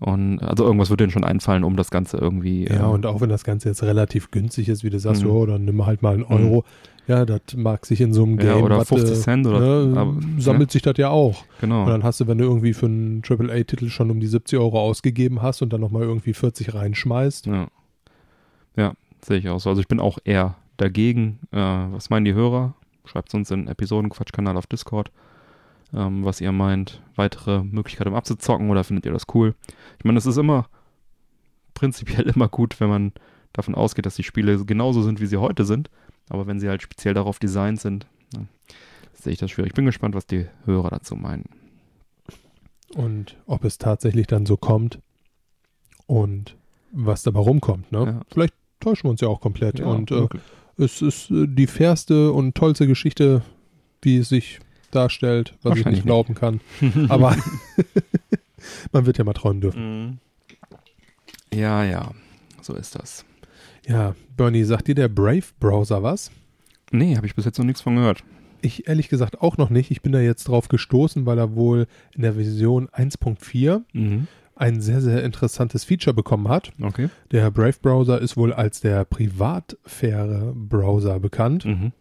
Und also irgendwas wird denen schon einfallen, um das Ganze irgendwie. Ja, äh, und auch wenn das Ganze jetzt relativ günstig ist, wie du sagst, Mhm. oh, dann nimm halt mal einen Euro. Ja, das mag sich in so einem Game. ja, oder was, 50 äh, Cent oder ne, aber, sammelt sich das ja auch. ja, genau. Und dann hast du, wenn du irgendwie für einen AAA-Titel schon um die 70 Euro ausgegeben hast und dann nochmal irgendwie 40 reinschmeißt. Ja. Ja, sehe ich auch so. Also ich bin auch eher dagegen. Äh, was meinen die Hörer? Schreibt uns in Episodenquatschkanal auf Discord, ähm, was ihr meint. Weitere Möglichkeiten um abzuzocken oder findet ihr das cool? Ich meine, es ist immer prinzipiell immer gut, wenn man davon ausgeht, dass die Spiele genauso sind, wie sie heute sind. Aber wenn sie halt speziell darauf designt sind, dann sehe ich das schwierig. Ich bin gespannt, was die Hörer dazu meinen. Und ob es tatsächlich dann so kommt und was dabei rumkommt. Ne? Ja. Vielleicht täuschen wir uns ja auch komplett. Ja, und äh, es ist äh, die fairste und tollste Geschichte, wie es sich darstellt, was ich nicht glauben kann. Aber man wird ja mal träumen dürfen. Mhm. Ja, ja, so ist das. Ja, Bernie, sagt dir der Brave-Browser was? Nee, habe ich bis jetzt noch nichts von gehört. Ich ehrlich gesagt auch noch nicht. Ich bin da jetzt drauf gestoßen, weil er wohl in der Version 1.4 Mhm. ein sehr, sehr interessantes Feature bekommen hat. Okay. Der Brave-Browser ist wohl als der Privatsphäre-Browser bekannt. Mhm.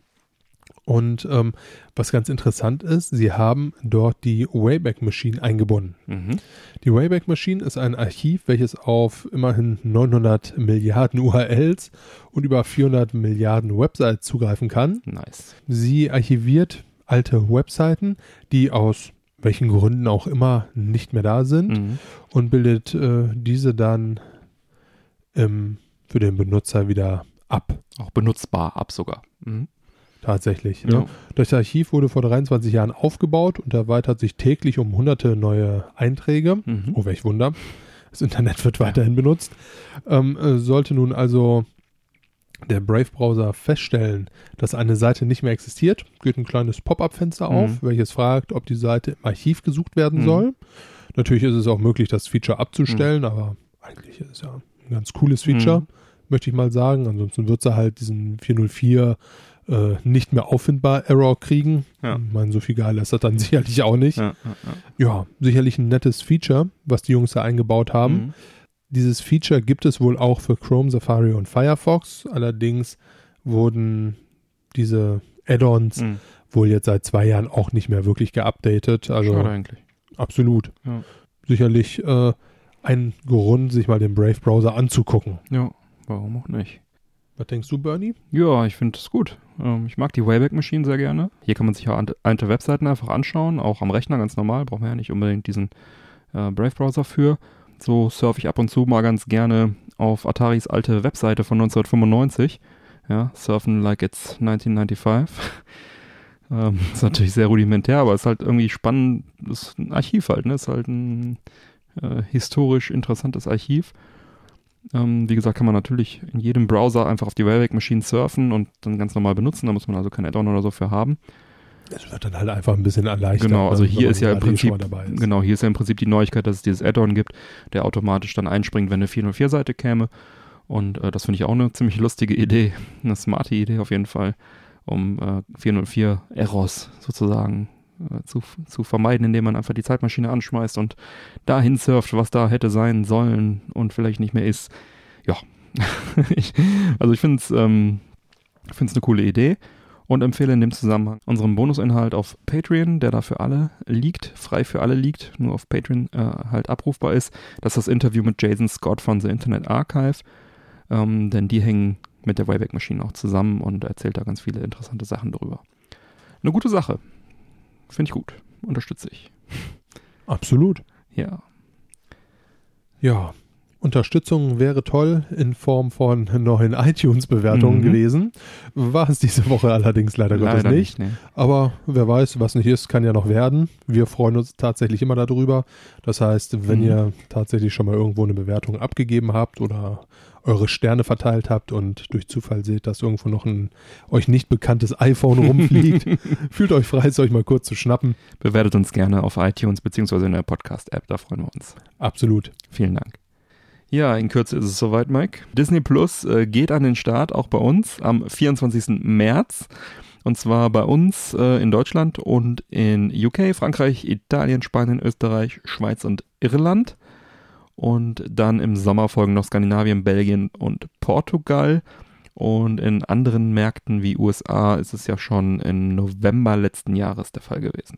Und ähm, was ganz interessant ist, sie haben dort die Wayback Machine eingebunden. Mhm. Die Wayback Machine ist ein Archiv, welches auf immerhin 900 Milliarden URLs und über 400 Milliarden Websites zugreifen kann. Nice. Sie archiviert alte Webseiten, die aus welchen Gründen auch immer nicht mehr da sind Mhm. und bildet äh, diese dann ähm, für den Benutzer wieder ab. Auch benutzbar ab sogar. Mhm. Tatsächlich. Ne? Das Archiv wurde vor 23 Jahren aufgebaut und erweitert sich täglich um hunderte neue Einträge. Mhm. Oh, welch Wunder. Das Internet wird weiterhin benutzt. Ähm, äh, sollte nun also der Brave-Browser feststellen, dass eine Seite nicht mehr existiert, geht ein kleines Pop-up-Fenster Mhm. auf, welches fragt, ob die Seite im Archiv gesucht werden Mhm. soll. Natürlich ist es auch möglich, das Feature abzustellen, aber eigentlich ist es ja ein ganz cooles Feature, Mhm. möchte ich mal sagen. Ansonsten wird sie halt diesen 404 äh, nicht mehr auffindbar Error kriegen. Ja. Ich meine, so viel geil ist das dann sicherlich auch nicht. Ja, ja, ja. Sicherlich ein nettes Feature, was die Jungs da eingebaut haben. Mhm. Dieses Feature gibt es wohl auch für Chrome, Safari und Firefox. Allerdings wurden diese Add-ons Mhm. wohl jetzt seit zwei Jahren auch nicht mehr wirklich geupdatet. Also Schade eigentlich. absolut. Sicherlich äh, ein Grund, sich mal den Brave-Browser anzugucken. Ja, warum auch nicht? Was denkst du, Bernie? Ja, ich finde es gut. Ähm, ich mag die Wayback Machine sehr gerne. Hier kann man sich auch alte Webseiten einfach anschauen, auch am Rechner ganz normal. Braucht man ja nicht unbedingt diesen äh, Brave-Browser für. So surfe ich ab und zu mal ganz gerne auf Ataris alte Webseite von 1995. Ja, surfen like it's 1995. ähm, ist natürlich sehr rudimentär, aber ist halt irgendwie spannend. Ist ein Archiv halt, ne? Ist halt ein äh, historisch interessantes Archiv. Ähm, wie gesagt, kann man natürlich in jedem Browser einfach auf die Wayback Machine surfen und dann ganz normal benutzen. Da muss man also kein Add-on oder so für haben. Es wird dann halt einfach ein bisschen erleichtert. Genau, also ne, hier wenn man ist ja im Prinzip, mal dabei ist. genau, hier ist ja im Prinzip die Neuigkeit, dass es dieses Add-on gibt, der automatisch dann einspringt, wenn eine 404-Seite käme. Und äh, das finde ich auch eine ziemlich lustige Idee, eine smarte Idee auf jeden Fall, um äh, 404-Errors sozusagen äh, zu, zu vermeiden, indem man einfach die Zeitmaschine anschmeißt und dahin surft, was da hätte sein sollen und vielleicht nicht mehr ist. Ja, ich, also ich finde es ähm, eine coole Idee und empfehle in dem Zusammenhang unseren Bonusinhalt auf Patreon, der da für alle liegt, frei für alle liegt, nur auf Patreon äh, halt abrufbar ist. Das ist das Interview mit Jason Scott von The Internet Archive, ähm, denn die hängen mit der Wayback Machine auch zusammen und erzählt da ganz viele interessante Sachen drüber. Eine gute Sache. Finde ich gut. Unterstütze ich. Absolut. Ja. Ja, Unterstützung wäre toll in Form von neuen iTunes-Bewertungen Mhm. gewesen. War es diese Woche allerdings leider, Gottes Leider nicht. nee. Aber wer weiß, was nicht ist, kann ja noch werden. Wir freuen uns tatsächlich immer darüber. Das heißt, wenn Mhm. ihr tatsächlich schon mal irgendwo eine Bewertung abgegeben habt oder eure Sterne verteilt habt und durch Zufall seht, dass irgendwo noch ein euch nicht bekanntes iPhone rumfliegt, fühlt euch frei, es euch mal kurz zu schnappen. Bewertet uns gerne auf iTunes beziehungsweise in der Podcast-App, da freuen wir uns. Absolut. Vielen Dank. Ja, in Kürze ist es soweit, Mike. Disney Plus äh, geht an den Start, auch bei uns, am 24. März. Und zwar bei uns äh, in Deutschland und in UK, Frankreich, Italien, Spanien, Österreich, Schweiz und Irland. Und dann im Sommer folgen noch Skandinavien, Belgien und Portugal. Und in anderen Märkten wie USA ist es ja schon im November letzten Jahres der Fall gewesen.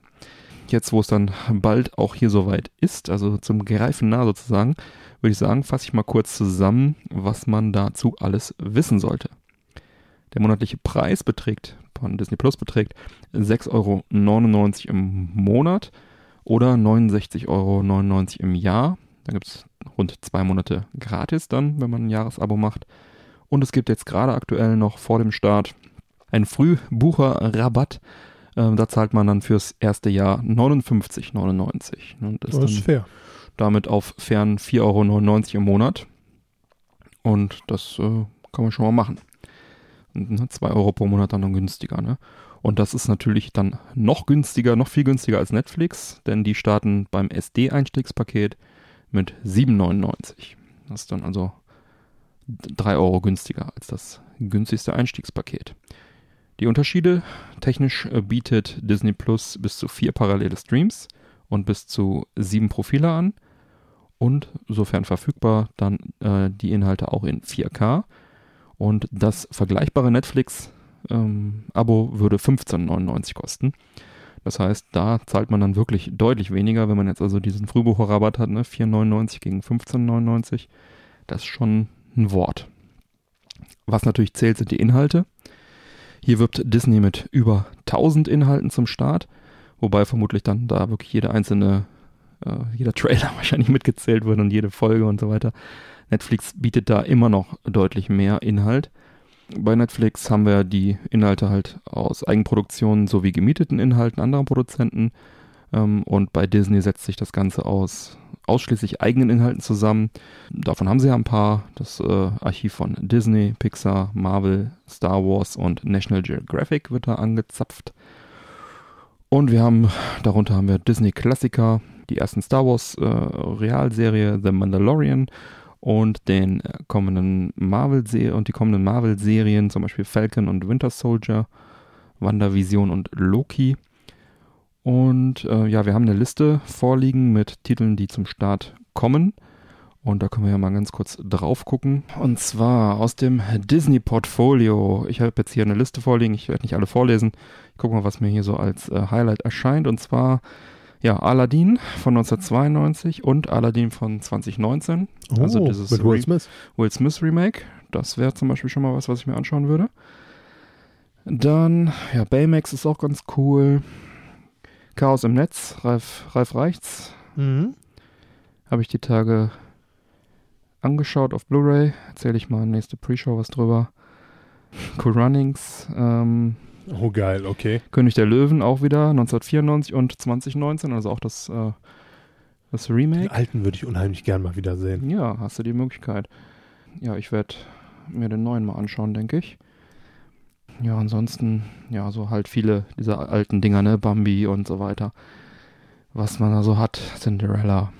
Jetzt, wo es dann bald auch hier soweit ist, also zum Greifen nah sozusagen, würde ich sagen, fasse ich mal kurz zusammen, was man dazu alles wissen sollte. Der monatliche Preis beträgt, von Disney Plus beträgt 6,99 Euro im Monat oder 69,99 Euro im Jahr. Da gibt es rund zwei Monate gratis dann, wenn man ein Jahresabo macht. Und es gibt jetzt gerade aktuell noch vor dem Start einen Frühbucherrabatt. Ähm, da zahlt man dann fürs erste Jahr 59,99. Ne, das, Das ist fair. damit auf fairen 4,99 Euro im Monat. Und das äh, kann man schon mal machen. Und, ne, 2 Euro pro Monat dann noch günstiger. Ne? Und das ist natürlich dann noch günstiger, noch viel günstiger als Netflix, denn die starten beim SD-Einstiegspaket mit 7,99. Das ist dann also 3 Euro günstiger als das günstigste Einstiegspaket. Die Unterschiede, technisch äh, bietet Disney Plus bis zu vier parallele Streams und bis zu sieben Profile an und sofern verfügbar dann äh, die Inhalte auch in 4K. Und das vergleichbare Netflix-Abo würde 15,99 kosten. Das heißt, da zahlt man dann wirklich deutlich weniger, wenn man jetzt also diesen Frühbucherrabatt hat, ne? 4,99 gegen 15,99. Das ist schon ein Wort. Was natürlich zählt, sind die Inhalte. Hier wirbt Disney mit über 1000 Inhalten zum Start, wobei vermutlich dann da wirklich jede einzelne, äh, jeder Trailer wahrscheinlich mitgezählt wird und jede Folge und so weiter. Netflix bietet da immer noch deutlich mehr Inhalt. Bei Netflix haben wir die Inhalte halt aus Eigenproduktionen sowie gemieteten Inhalten anderer Produzenten. Ähm, und bei Disney setzt sich das Ganze aus ausschließlich eigenen Inhalten zusammen. Davon haben sie ja ein paar. Das äh, Archiv von Disney, Pixar, Marvel, Star Wars und National Geographic wird da angezapft. Und wir haben, darunter haben wir Disney-Klassiker, die ersten Star Wars äh, The Mandalorian und den äh, kommenden Marvel und die kommenden Marvel-Serien, zum Beispiel Falcon und Winter Soldier, WandaVision und Loki. Und äh, ja, wir haben eine Liste vorliegen mit Titeln, die zum Start kommen. Und da können wir ja mal ganz kurz drauf gucken. Und zwar aus dem Disney-Portfolio. Ich habe jetzt hier eine Liste vorliegen. Ich werde nicht alle vorlesen. Ich gucke mal, was mir hier so als äh, Highlight erscheint. Und zwar, ja, Aladdin von 1992 und Aladdin von 2019. Oh, also dieses mit Will Smith. Will Smith Remake. Das wäre zum Beispiel schon mal was, was ich mir anschauen würde. Dann, ja, Baymax ist auch ganz cool. Chaos im Netz, Ralf, Ralf Reichts, Mhm. habe ich die Tage angeschaut auf Blu-ray. Erzähle ich mal nächste Pre-Show was drüber. Cool Runnings, ähm, Oh, geil, okay. König der Löwen auch wieder 1994 und 2019, also auch das, äh, das Den Remake. alten würde ich unheimlich gern mal wieder sehen. Ja, hast du die Möglichkeit. Ja, ich werde mir den neuen mal anschauen, denke ich. Ja, ansonsten, ja, so halt viele dieser alten Dinger, ne, Bambi und so weiter. Was man da so hat, Cinderella.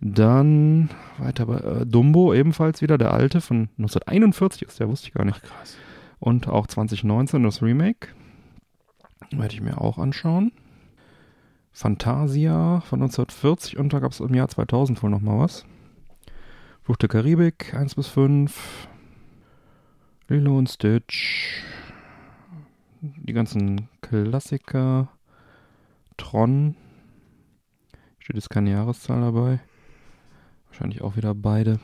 Dann weiter bei äh, Dumbo, ebenfalls wieder der alte von 1941 ist, der wusste ich gar nicht. krass. Und auch 2019 das Remake. Werde ich mir auch anschauen. Fantasia von 1940 und da gab es im Jahr 2000 wohl nochmal was. Fluch der Karibik 1 bis 5. Lilo und Stitch. Die ganzen Klassiker. Tron. Steht jetzt keine Jahreszahl dabei. Wahrscheinlich auch wieder beide.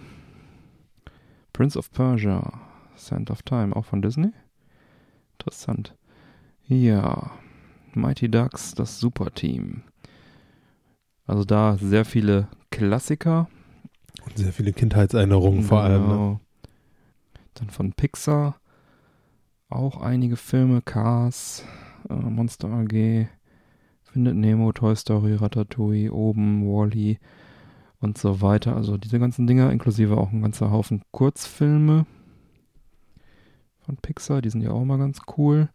Prince of Persia. Sand of Time, auch von Disney. Interessant. Ja. Mighty Ducks, das Superteam. Also da sehr viele Klassiker. Und sehr viele Kindheitserinnerungen vor allem. Ne? Genau. Dann von Pixar auch einige Filme, Cars, äh, Monster AG, Findet Nemo, Toy Story, Ratatouille, Oben, Wally und so weiter. Also diese ganzen Dinger, inklusive auch ein ganzer Haufen Kurzfilme von Pixar, die sind ja auch mal ganz cool.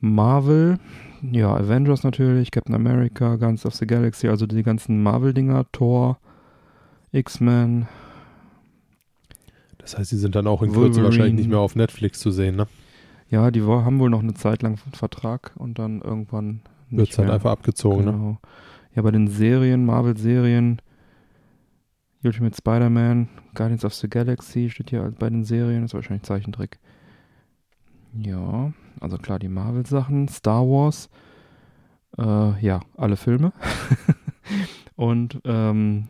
Marvel, ja, Avengers natürlich, Captain America, Guardians of the Galaxy, also die ganzen Marvel-Dinger, Thor, X-Men, Das heißt, die sind dann auch in Kürze Wolverine. wahrscheinlich nicht mehr auf Netflix zu sehen, ne? Ja, die haben wohl noch eine Zeit lang einen Vertrag und dann irgendwann Wird es halt einfach abgezogen, ne? Genau. Ja, bei den Serien, Marvel-Serien, Ultimate Spider-Man, Guardians of the Galaxy steht hier bei den Serien, ist wahrscheinlich Zeichentrick. Ja, also klar, die Marvel-Sachen, Star Wars, äh, ja, alle Filme. und ähm,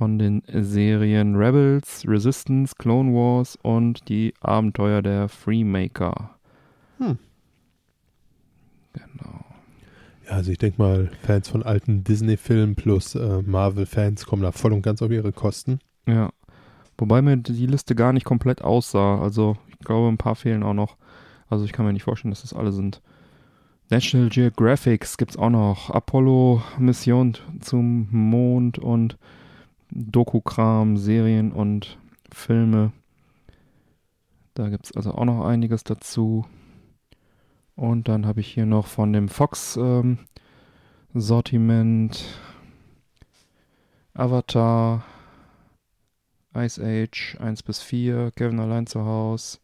von den Serien Rebels, Resistance, Clone Wars und die Abenteuer der Freemaker. Hm. Genau. Ja, also ich denke mal, Fans von alten Disney-Filmen plus äh, Marvel-Fans kommen da voll und ganz auf ihre Kosten. Ja. Wobei mir die Liste gar nicht komplett aussah. Also ich glaube, ein paar fehlen auch noch. Also ich kann mir nicht vorstellen, dass das alle sind. National Geographics gibt's auch noch. Apollo-Mission zum Mond und Doku-Kram, Serien und Filme. Da gibt's also auch noch einiges dazu. Und dann habe ich hier noch von dem Fox ähm, Avatar, Ice Age 1 bis 4, Kevin allein zu Hause,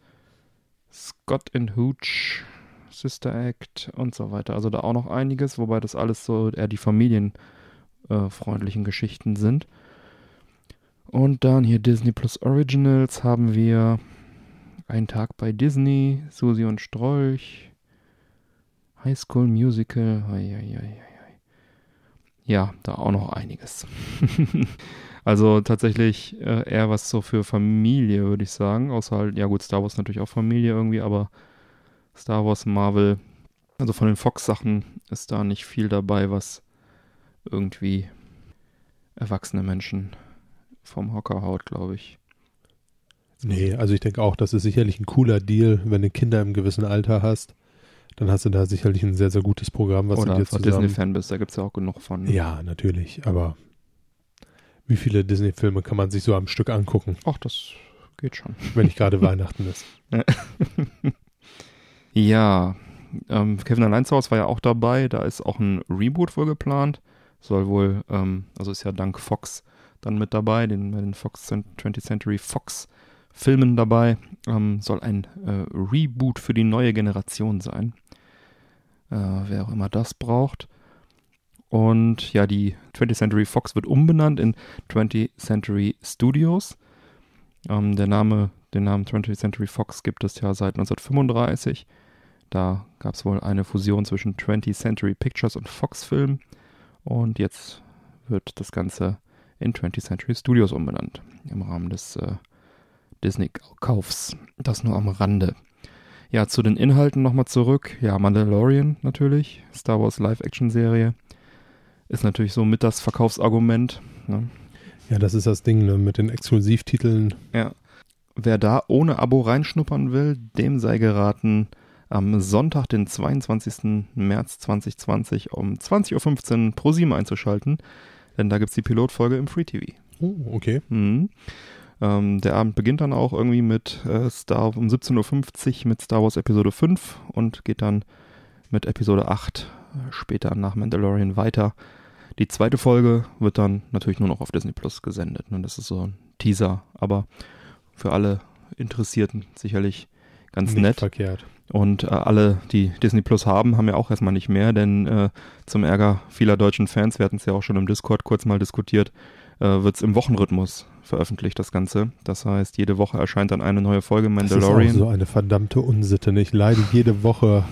Scott in Hooch, Sister Act und so weiter. Also da auch noch einiges, wobei das alles so eher die familienfreundlichen Geschichten sind. Und dann hier Disney Plus Originals haben wir Ein Tag bei Disney, Susi und Strolch, High School Musical, hei, hei, hei, ja, da auch noch einiges. also tatsächlich äh, eher was so für Familie, würde ich sagen. Außer halt, ja gut, Star Wars natürlich auch Familie irgendwie, aber Star Wars, Marvel, also von den Fox-Sachen ist da nicht viel dabei, was irgendwie erwachsene Menschen vom Hocker haut, glaube ich. Nee, also ich denke auch, das ist sicherlich ein cooler Deal, wenn du Kinder im gewissen Alter hast. Dann hast du da sicherlich ein sehr, sehr gutes Programm, was Oder du dir zusammen... Disney-Fan bist, da gibt es ja auch genug von. Ja, natürlich, aber wie viele Disney-Filme kann man sich so am Stück angucken, Ach, das geht schon. wenn nicht gerade Weihnachten ist? Ja, ähm, Kevin allein zu Hause war ja auch dabei. Da ist auch ein Reboot wohl geplant. Soll wohl, ähm, also ist ja dank Fox dann mit dabei, den, den Fox 20th Century Fox Filmen dabei. Ähm, soll ein äh, Reboot für die neue Generation sein. Äh, wer auch immer das braucht. Und ja, die 20th Century Fox wird umbenannt in 20th Century Studios. Ähm, der Name, den Namen 20th Century Fox gibt es ja seit 1935. Da gab es wohl eine Fusion zwischen 20th Century Pictures und Fox Film. Und jetzt wird das Ganze in 20th Century Studios umbenannt. Im Rahmen des äh, Disney-Kaufs. Das nur am Rande. Ja, zu den Inhalten nochmal zurück. Ja, Mandalorian natürlich. Star Wars Live-Action-Serie. Ist natürlich so mit das Verkaufsargument. Ne? Ja, das ist das Ding ne, mit den Exklusivtiteln. Ja. Wer da ohne Abo reinschnuppern will, dem sei geraten, am Sonntag, den 22. März 2020 um 20.15 Uhr pro 7 einzuschalten, denn da gibt es die Pilotfolge im Free TV. Oh, okay. Mhm. Ähm, der Abend beginnt dann auch irgendwie mit äh, Star um 17.50 Uhr mit Star Wars Episode 5 und geht dann mit Episode 8 äh, später nach Mandalorian weiter. Die zweite Folge wird dann natürlich nur noch auf Disney Plus gesendet. Und das ist so ein Teaser, aber für alle Interessierten sicherlich ganz Nicht nett. verkehrt. Und äh, alle, die Disney Plus haben, haben ja auch erstmal nicht mehr, denn äh, zum Ärger vieler deutschen Fans, wir hatten es ja auch schon im Discord kurz mal diskutiert, äh, wird es im Wochenrhythmus veröffentlicht, das Ganze. Das heißt, jede Woche erscheint dann eine neue Folge Das ist Mandalorian. auch so eine verdammte Unsitte. ne? Ich leide jede Woche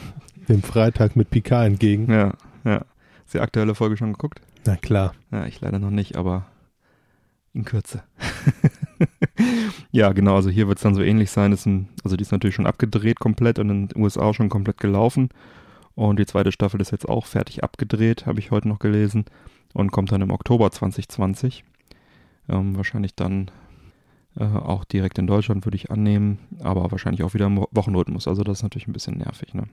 dem Freitag mit Picard entgegen. Ja, ja. Ist die aktuelle Folge schon geguckt? Na klar. Ja, ich leider noch nicht, aber in Kürze. ja, genau, also hier wird es dann so ähnlich sein. Ein, also die ist natürlich schon abgedreht komplett und in den USA schon komplett gelaufen. Und die zweite Staffel ist jetzt auch fertig abgedreht, habe ich heute noch gelesen. Und kommt dann im Oktober 2020. Ähm, wahrscheinlich dann äh, auch direkt in Deutschland, würde ich annehmen. Aber wahrscheinlich auch wieder im Wo- Wochenrhythmus. Also das ist natürlich ein bisschen nervig, ne?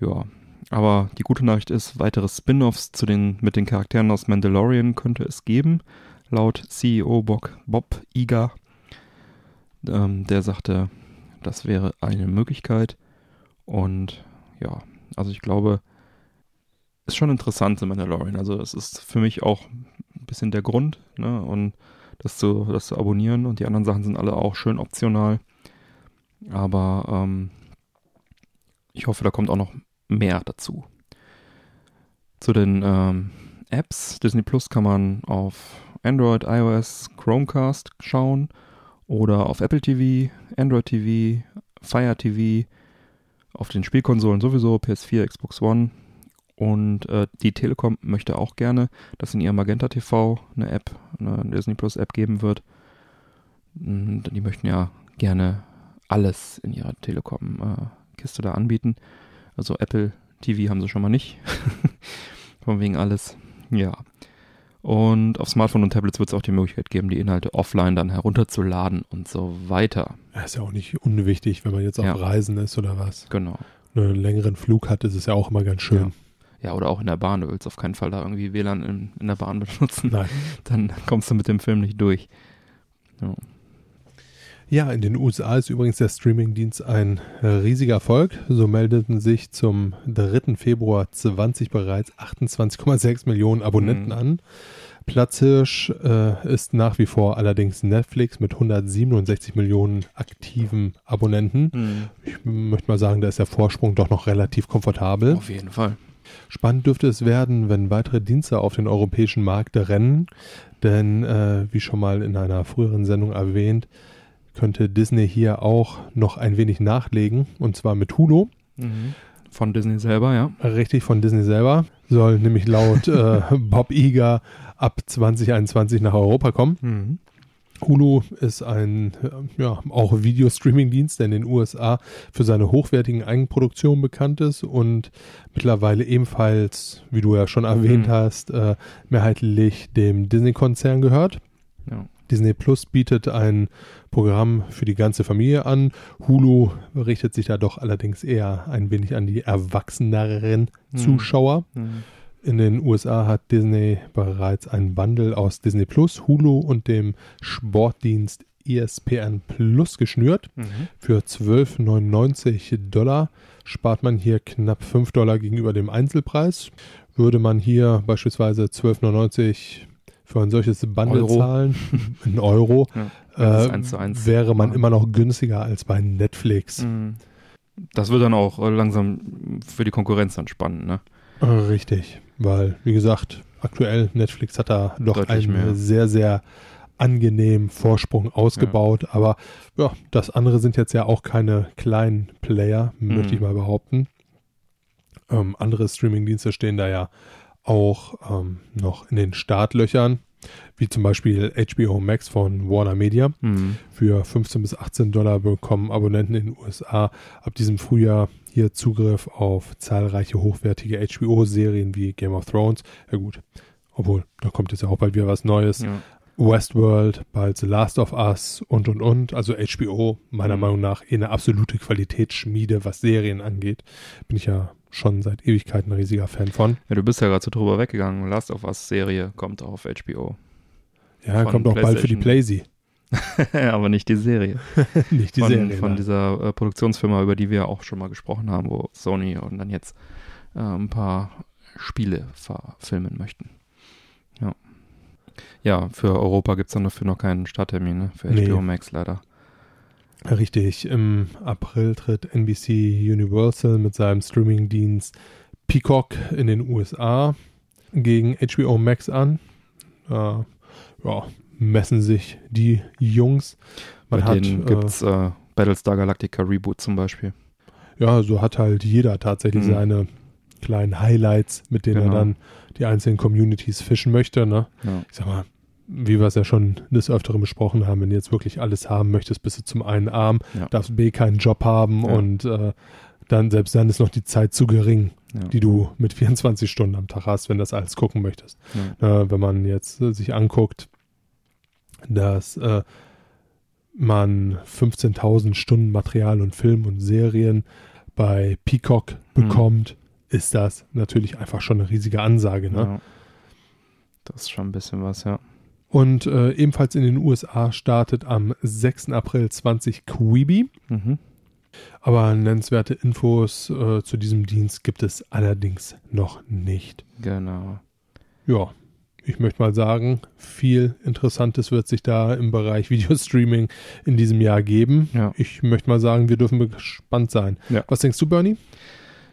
Ja. Aber die gute Nachricht ist, weitere Spin-offs zu den, mit den Charakteren aus Mandalorian könnte es geben. Laut CEO Bob, Bob Iger. Ähm, der sagte, das wäre eine Möglichkeit. Und ja, also ich glaube, ist schon interessant in Mandalorian. Also es ist für mich auch ein bisschen der Grund, ne? Und das zu, das zu abonnieren und die anderen Sachen sind alle auch schön optional. Aber ähm, ich hoffe, da kommt auch noch mehr dazu. Zu den ähm, Apps. Disney Plus kann man auf Android, iOS, Chromecast schauen oder auf Apple TV, Android TV, Fire TV, auf den Spielkonsolen sowieso, PS4, Xbox One. Und äh, die Telekom möchte auch gerne, dass in ihrem Magenta TV eine App, eine Disney Plus App geben wird. Mm, Die möchten ja gerne alles in ihrer Telekom-Kiste da anbieten. Also Apple TV haben sie schon mal nicht. Von wegen alles. Ja. Und auf Smartphone und Tablets wird es auch die Möglichkeit geben, die Inhalte offline dann herunterzuladen und so weiter. Ja, ist ja auch nicht unwichtig, wenn man jetzt auf Ja. Reisen ist oder was. Genau. Einen längeren Flug hat, ist es ja auch immer ganz schön. Ja, oder auch in der Bahn. Du willst auf keinen Fall da irgendwie WLAN in, in der Bahn benutzen. Nein. Dann kommst du mit dem Film nicht durch. Ja, in den USA ist übrigens der Streamingdienst ein äh, riesiger Erfolg. So meldeten sich zum 3. Februar 20 bereits 28,6 Millionen Abonnenten Mhm. an. Platzhirsch äh, ist nach wie vor allerdings Netflix mit 167 Millionen aktiven Abonnenten. Ich möchte mal sagen, da ist der Vorsprung doch noch relativ komfortabel. Auf jeden Fall. Spannend dürfte es werden, wenn weitere Dienste auf den europäischen Markt rennen. Denn, äh, wie schon mal in einer früheren Sendung erwähnt, könnte Disney hier auch noch ein wenig nachlegen. Und zwar mit Hulu. Mhm. Von Disney selber, ja. Richtig von Disney selber. Soll nämlich laut äh, Bob Iger ab 2021 nach Europa kommen. Mhm. Hulu ist ein äh, ja, auch Videostreaming-Dienst, der in den USA für seine hochwertigen Eigenproduktionen bekannt ist und mittlerweile ebenfalls, wie du ja schon erwähnt Mhm. hast, äh, mehrheitlich dem Disney-Konzern gehört. Ja. Disney Plus bietet ein Programm für die ganze Familie an. Hulu richtet sich da doch allerdings eher ein wenig an die erwachseneren Mhm. Zuschauer. Mhm. In den USA hat Disney bereits einen Bundle aus Disney Plus, Hulu und dem Sportdienst ESPN Plus geschnürt. Mhm. Für 12,99 Dollar spart man hier knapp 5 Dollar gegenüber dem Einzelpreis. Würde man hier beispielsweise 12,99 für ein solches Bundle Euro. zahlen, in Euro, Ja. Äh, eins zu eins. wäre man Ja. immer noch günstiger als bei Netflix. Mhm. Das wird dann auch äh, langsam für die Konkurrenz dann spannend, ne? Richtig, weil, wie gesagt, aktuell Netflix hat da doch Deutlich einen mehr. sehr, sehr angenehmen Vorsprung ausgebaut. Aber ja, das andere sind jetzt ja auch keine kleinen Player, möchte Mhm. ich mal behaupten. Ähm, andere Streamingdienste stehen da ja auch ähm, noch in den Startlöchern, wie zum Beispiel HBO Max von Warner Media. Mhm. Für 15 bis 18 Dollar bekommen Abonnenten in den USA ab diesem Frühjahr hier Zugriff auf zahlreiche hochwertige HBO-Serien wie Game of Thrones. Ja gut, obwohl, da kommt jetzt ja auch bald wieder was Neues. Ja. Westworld, bald The Last of Us und und und. Also HBO, meiner Mhm. Meinung nach, eh eine absolute Qualitätsschmiede, was Serien angeht. Bin ich ja schon seit Ewigkeiten ein riesiger Fan von. ja, du bist ja gerade so drüber weggegangen. Last of Us Serie kommt auf HBO. Ja, Von kommt auch bald für die Playsee. Aber nicht die Serie. Nicht die von, Serie. von nein. dieser äh, Produktionsfirma, über die wir auch schon mal gesprochen haben, wo Sony und dann jetzt äh, ein paar Spiele verfilmen möchten. Ja. Ja, für Europa gibt es dann dafür noch keinen Starttermin, ne? Für Nee. HBO Max leider. Richtig, im April tritt NBC Universal mit seinem Streamingdienst Peacock in den USA gegen HBO Max an. Äh, ja, messen sich die Jungs. Man Bei hat, denen äh, gibt es äh, Battlestar Galactica Reboot zum Beispiel. ja, so hat halt jeder tatsächlich Mhm. seine kleinen Highlights, mit denen Genau. er dann die einzelnen Communities fischen möchte. Ne? Ja. ich sag mal, wie wir es ja schon des Öfteren besprochen haben, wenn du jetzt wirklich alles haben möchtest, bist du zum einen arm, Ja. darfst B keinen Job haben Ja. und äh, dann selbst dann ist noch die Zeit zu gering, Ja. die du mit 24 Stunden am Tag hast, wenn das alles gucken möchtest. Äh, wenn man jetzt äh, sich anguckt, dass äh, man 15.000 Stunden Material und Film und Serien bei Peacock Mhm. bekommt, ist das natürlich einfach schon eine riesige Ansage. Ne? Das ist schon ein bisschen was, ja. Und äh, ebenfalls in den USA startet am 6. April 20 Quibi. Mhm. Aber nennenswerte Infos äh, zu diesem Dienst gibt es allerdings noch nicht. Genau. Ja, ich möchte mal sagen, viel Interessantes wird sich da im Bereich Videostreaming in diesem Jahr geben. Ja. Ich möchte mal sagen, wir dürfen gespannt sein. Ja. Was denkst du, Bernie?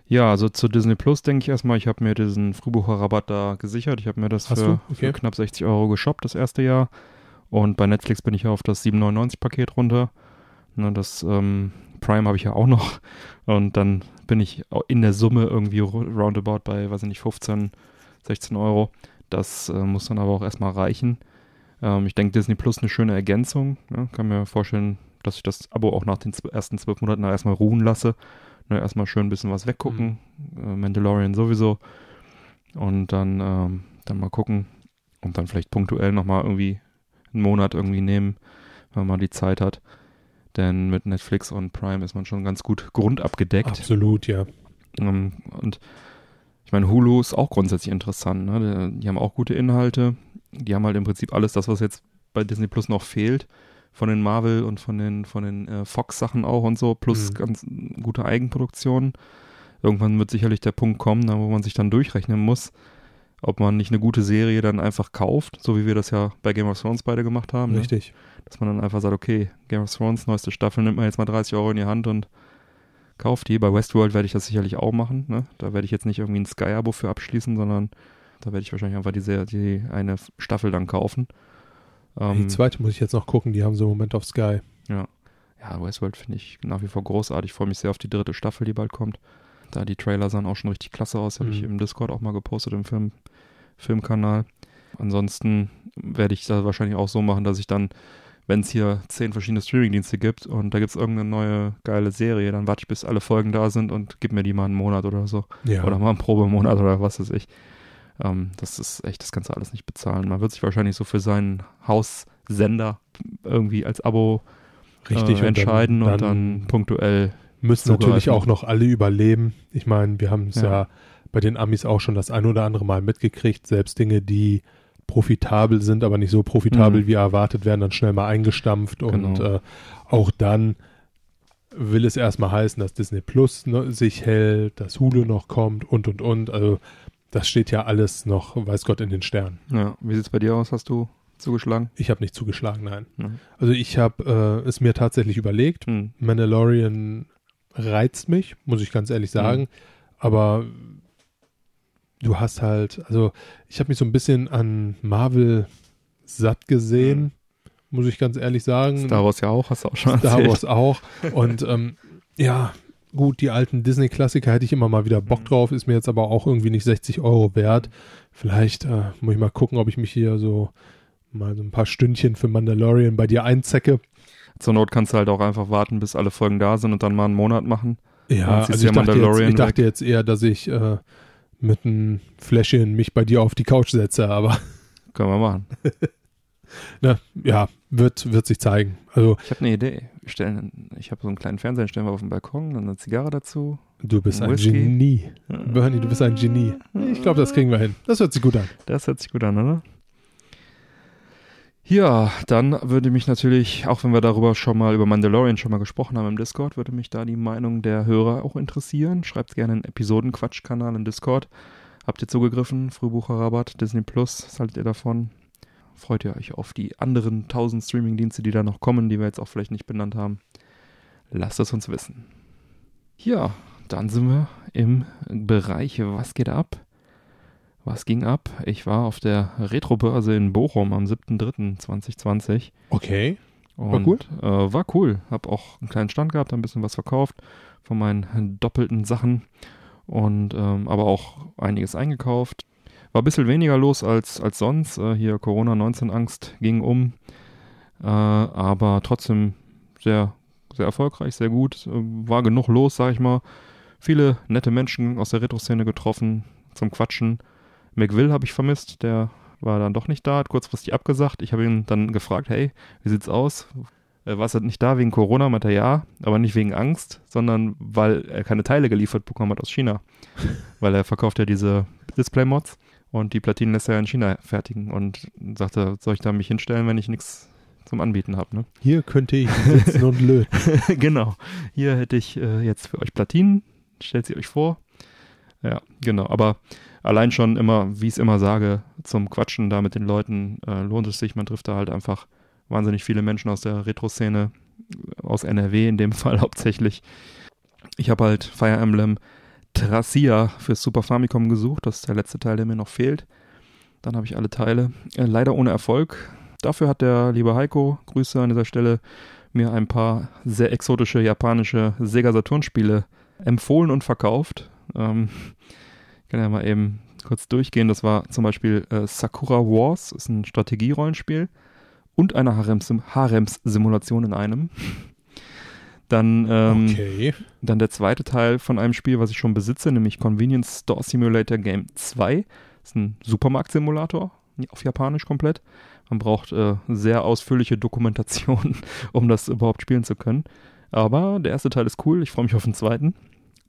Ja, also zu Disney Plus denke ich erstmal, ich habe mir diesen Frühbucherrabatt da gesichert. Ich habe mir das für? Okay. für knapp 60 Euro geshoppt das erste Jahr. Und bei Netflix bin ich ja auf das 7,99-Paket runter. Ne, das ähm, Prime habe ich ja auch noch. Und dann bin ich in der Summe irgendwie ro- roundabout bei, weiß ich nicht, 15, 16 Euro. Das äh, muss dann aber auch erstmal reichen. Ähm, ich denke, Disney Plus eine schöne Ergänzung. Ne? Kann mir vorstellen, dass ich das Abo auch nach den ersten zwölf Monaten erstmal ruhen lasse. Ne, erstmal schön ein bisschen was weggucken. Äh, Mandalorian sowieso. Und dann, ähm, dann mal gucken. Und dann vielleicht punktuell nochmal irgendwie einen Monat irgendwie nehmen, wenn man die Zeit hat. Denn mit Netflix und Prime ist man schon ganz gut grundabgedeckt. Absolut, ja. Ähm, und ich meine, Hulu ist auch grundsätzlich interessant. Ne? Die, die haben auch gute Inhalte. Die haben halt im Prinzip alles das, was jetzt bei Disney Plus noch fehlt. Von den Marvel und von den, von den äh, Fox-Sachen auch und so, plus Mhm. ganz gute Eigenproduktionen. Irgendwann wird sicherlich der Punkt kommen, ne, wo man sich dann durchrechnen muss, ob man nicht eine gute Serie dann einfach kauft, so wie wir das ja bei Game of Thrones beide gemacht haben. Ne? Richtig. Dass man dann einfach sagt, okay, Game of Thrones, neueste Staffel, nimmt man jetzt mal 30 Euro in die Hand und kauft die. Bei Westworld werde ich das sicherlich auch machen. Ne? Da werde ich jetzt nicht irgendwie ein Sky-Abo für abschließen, sondern da werde ich wahrscheinlich einfach diese, die eine Staffel dann kaufen. Die Ähm, zweite muss ich jetzt noch gucken, die haben sie im Moment auf Sky. ja, Westworld finde ich nach wie vor großartig. Ich freue mich sehr auf die dritte Staffel, die bald kommt. Da die Trailer sahen auch schon richtig klasse aus, habe ich Mhm. im Discord auch mal gepostet im Film, Filmkanal. Ansonsten werde ich da wahrscheinlich auch so machen, dass ich dann, wenn es hier zehn verschiedene Streamingdienste gibt und da gibt es irgendeine neue geile Serie, dann warte ich, bis alle Folgen da sind und gib mir die mal einen Monat oder so. Ja. Oder mal einen Probemonat oder was weiß ich. Ähm, das ist echt, das kannst du alles nicht bezahlen. Man wird sich wahrscheinlich so für seinen Haussender irgendwie als Abo Richtig. äh, und entscheiden und dann punktuell. müssen zugreifen. natürlich auch noch alle überleben. Ich meine, wir haben es ja. Ja. bei den Amis auch schon das ein oder andere Mal mitgekriegt. Selbst Dinge, die profitabel sind, aber nicht so profitabel Mhm. wie erwartet, werden dann schnell mal eingestampft. Und Genau. äh, auch dann will es erstmal heißen, dass Disney Plus ne, sich hält, dass Hulu noch kommt und und und. Also das steht ja alles noch, weiß Gott, in den Sternen. Ja, wie sieht's bei dir aus? Hast du zugeschlagen? Ich habe nicht zugeschlagen, nein. Mhm. Also ich habe äh, es mir tatsächlich überlegt. Hm. Mandalorian reizt mich, muss ich ganz ehrlich sagen. Aber du hast halt, also ich habe mich so ein bisschen an Marvel satt gesehen, muss ich ganz ehrlich sagen. Star Wars ja auch, hast du auch schon Star erzählt. Wars auch. Und ähm, ja, gut, die alten Disney-Klassiker hätte ich immer mal wieder Bock Mhm. drauf, ist mir jetzt aber auch irgendwie nicht 60 Euro wert. Vielleicht äh, muss ich mal gucken, ob ich mich hier so mal so ein paar Stündchen für Mandalorian bei dir einzecke. Zur Not kannst du halt auch einfach warten, bis alle Folgen da sind und dann mal einen Monat machen. Ja, also ich ja dachte, jetzt, ich dachte jetzt eher, dass ich äh, mit einem Fläschchen mich bei dir auf die Couch setze, aber Können wir machen. na, ja, wird, wird sich zeigen. Also Ich habe eine Idee. Wir stellen, ich habe so einen kleinen Fernseher, stellen wir auf den Balkon, dann eine Zigarre dazu. du bist ein Whisky. Genie. Bernie, du bist ein Genie. Ich glaube, das kriegen wir hin. Das hört sich gut an. Das hört sich gut an, oder? Ja, dann würde mich natürlich, auch wenn wir darüber schon mal über Mandalorian schon mal gesprochen haben im Discord, würde mich da die Meinung der Hörer auch interessieren. Schreibt gerne einen Episodenquatsch-Kanal im Discord. Habt ihr zugegriffen? Frühbucherrabatt, Disney Plus, was haltet ihr davon? Freut ihr euch auf die anderen 1000 Streamingdienste, die da noch kommen, die wir jetzt auch vielleicht nicht benannt haben? Lasst es uns wissen. Ja, dann sind wir im Bereich Was geht ab? Was ging ab? Ich war auf der Retrobörse in Bochum am 7.3.2020. Okay. Und, cool? Äh, war cool. Hab auch einen kleinen Stand gehabt, ein bisschen was verkauft von meinen doppelten Sachen und ähm, aber auch einiges eingekauft. War ein bisschen weniger los als, als sonst. Äh, hier Corona-19-Angst ging um. Äh, aber trotzdem sehr, sehr erfolgreich, sehr gut. Äh, war genug los, sag ich mal. Viele nette Menschen aus der Retro-Szene getroffen zum Quatschen. McWill habe ich vermisst, der war dann doch nicht da, hat kurzfristig abgesagt. Ich habe ihn dann gefragt, hey, wie sieht's aus? Äh, warst du nicht da wegen Corona? Meinte er ja, aber nicht wegen Angst, sondern weil er keine Teile geliefert bekommen hat aus China. weil er verkauft ja diese Display-Mods und die Platinen lässt er ja in China fertigen und sagte, soll ich da mich hinstellen, wenn ich nichts zum Anbieten habe, ne? Hier könnte ich sitzen und löten. genau. Hier hätte ich äh, jetzt für euch Platinen. Stellt sie euch vor. Ja, genau. Aber allein schon immer, wie ich es immer sage, zum Quatschen da mit den Leuten äh, lohnt es sich. Man trifft da halt einfach wahnsinnig viele Menschen aus der Retro-Szene, aus NRW in dem Fall hauptsächlich. Ich habe halt Fire Emblem Tracia fürs Super Famicom gesucht. Das ist der letzte Teil, der mir noch fehlt. Dann habe ich alle Teile. Äh, leider ohne Erfolg. Dafür hat der liebe Heiko, Grüße an dieser Stelle, mir ein paar sehr exotische japanische Sega Saturn-Spiele empfohlen und verkauft. Ähm, ich kann ja mal eben kurz durchgehen. Das war zum Beispiel äh, Sakura Wars, ist ein Strategierollenspiel und eine Harems- Harems-Simulation in einem. Dann, ähm, okay. dann der zweite Teil von einem Spiel, was ich schon besitze, nämlich Convenience Store Simulator Game 2. Das ist ein Supermarktsimulator, auf Japanisch komplett. Man braucht äh, sehr ausführliche Dokumentation, um das überhaupt spielen zu können. Aber der erste Teil ist cool, ich freue mich auf den zweiten.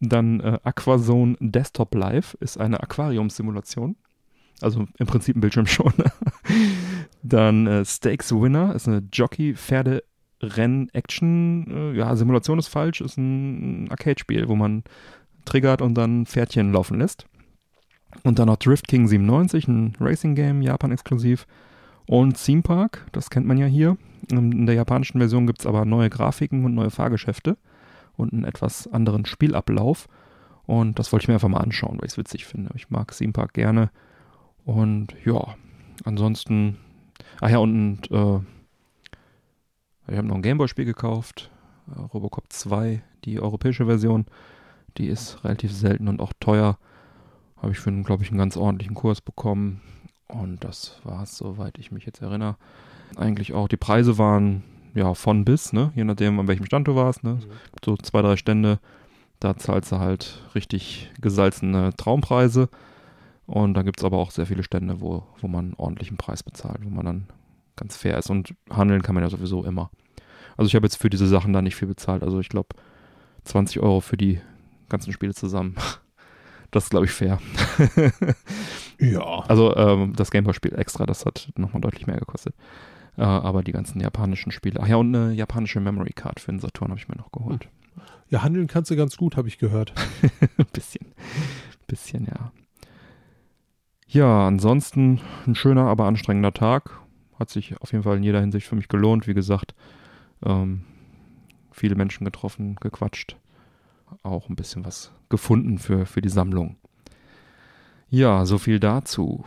Dann äh, Aquazone Desktop Live ist eine Aquariumsimulation. Also im Prinzip ein Bildschirm schon. Dann äh, Stakes Winner ist eine Jockey-Pferde-Renn-Action. Äh, ja, Simulation ist falsch, ist ein Arcade-Spiel, wo man triggert und dann Pferdchen laufen lässt. Und dann noch Drift King 97, ein Racing-Game, Japan-exklusiv. Und Theme Park, das kennt man ja hier. In der japanischen Version gibt es aber neue Grafiken und neue Fahrgeschäfte und einen etwas anderen Spielablauf. Und das wollte ich mir einfach mal anschauen, weil ich es witzig finde. Ich mag Theme Park gerne. Und ja, ansonsten. Ach ja, und äh, ich habe noch ein Gameboy-Spiel gekauft. Äh, Robocop 2, die europäische Version. Die ist relativ selten und auch teuer. Habe ich für, glaube ich, einen ganz ordentlichen Kurs bekommen. Und das war es, soweit ich mich jetzt erinnere. Eigentlich auch. Die Preise waren ja von bis, ne? Je nachdem, an welchem Stand du warst, ne? Mhm. So zwei, drei Stände. Da zahlst du halt richtig gesalzene Traumpreise. Und da gibt es aber auch sehr viele Stände, wo, wo man einen ordentlichen Preis bezahlt, wo man dann ganz fair ist. Und handeln kann man ja sowieso immer. Also ich habe jetzt für diese Sachen da nicht viel bezahlt. Also ich glaube 20 Euro für die ganzen Spiele zusammen. Das ist, glaube ich, fair. ja. Also ähm, das Gameboy-Spiel extra, das hat nochmal deutlich mehr gekostet. Äh, aber die ganzen japanischen Spiele. Ach ja, und eine japanische Memory Card für den Saturn habe ich mir noch geholt. Ja, handeln kannst du ganz gut, habe ich gehört. bisschen. Bisschen, ja. Ja, ansonsten ein schöner, aber anstrengender Tag. Hat sich auf jeden Fall in jeder Hinsicht für mich gelohnt. Wie gesagt, ähm, viele Menschen getroffen, gequatscht auch ein bisschen was gefunden für, für die Sammlung. Ja, so viel dazu.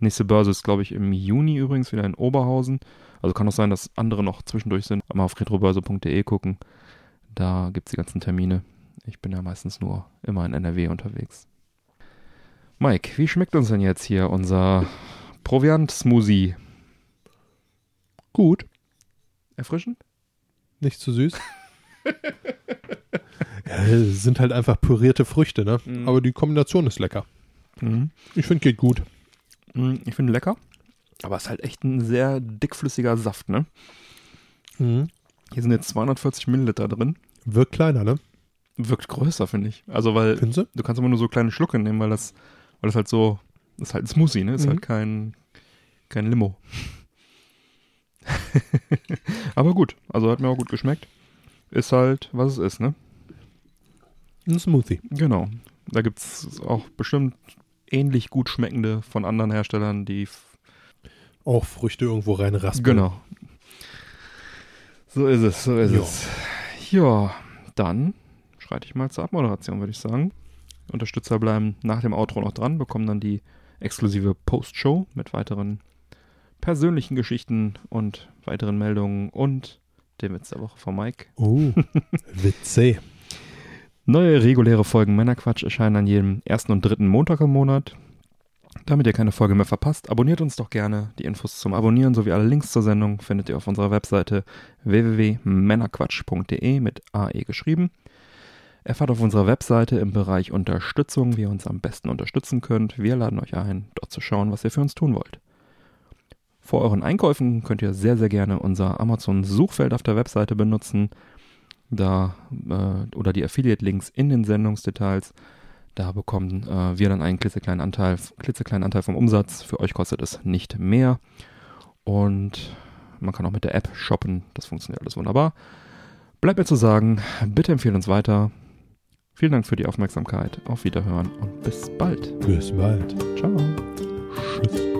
Nächste Börse ist, glaube ich, im Juni übrigens wieder in Oberhausen. Also kann auch sein, dass andere noch zwischendurch sind. Mal auf retrobörse.de gucken. Da gibt es die ganzen Termine. Ich bin ja meistens nur immer in NRW unterwegs. Mike, wie schmeckt uns denn jetzt hier unser Proviant-Smoothie? Gut. Erfrischend? Nicht zu süß. ja, sind halt einfach pürierte Früchte, ne? Mhm. Aber die Kombination ist lecker. Mhm. Ich finde, geht gut. Mhm, ich finde lecker. Aber es ist halt echt ein sehr dickflüssiger Saft, ne? Mhm. Hier sind jetzt 240 Milliliter drin. Wirkt kleiner, ne? Wirkt größer, finde ich. Also, weil du? du kannst immer nur so kleine Schlucke nehmen, weil das, weil das halt so, das ist halt ein Smoothie, ne? Ist halt mhm. kein, kein Limo. Aber gut, also hat mir auch gut geschmeckt ist halt, was es ist, ne? Ein Smoothie. Genau. Da gibt es auch bestimmt ähnlich gut schmeckende von anderen Herstellern, die auch Früchte irgendwo reinraspeln. Genau. So ist es, so ist jo. es. Ja, dann schreite ich mal zur Abmoderation, würde ich sagen. Unterstützer bleiben nach dem Outro noch dran, bekommen dann die exklusive Post-Show mit weiteren persönlichen Geschichten und weiteren Meldungen und der Witz der Woche von Mike. Oh, Witze. Neue reguläre Folgen Männerquatsch erscheinen an jedem ersten und dritten Montag im Monat. Damit ihr keine Folge mehr verpasst, abonniert uns doch gerne. Die Infos zum Abonnieren sowie alle Links zur Sendung findet ihr auf unserer Webseite www.männerquatsch.de mit AE geschrieben. Erfahrt auf unserer Webseite im Bereich Unterstützung, wie ihr uns am besten unterstützen könnt. Wir laden euch ein, dort zu schauen, was ihr für uns tun wollt. Vor euren Einkäufen könnt ihr sehr, sehr gerne unser Amazon-Suchfeld auf der Webseite benutzen. Da, äh, oder die Affiliate-Links in den Sendungsdetails. Da bekommen äh, wir dann einen klitzekleinen Anteil, klitzekleinen Anteil vom Umsatz. Für euch kostet es nicht mehr. Und man kann auch mit der App shoppen. Das funktioniert alles wunderbar. Bleibt mir zu sagen, bitte empfehlen uns weiter. Vielen Dank für die Aufmerksamkeit. Auf Wiederhören und bis bald. Bis bald. Ciao. Tschüss.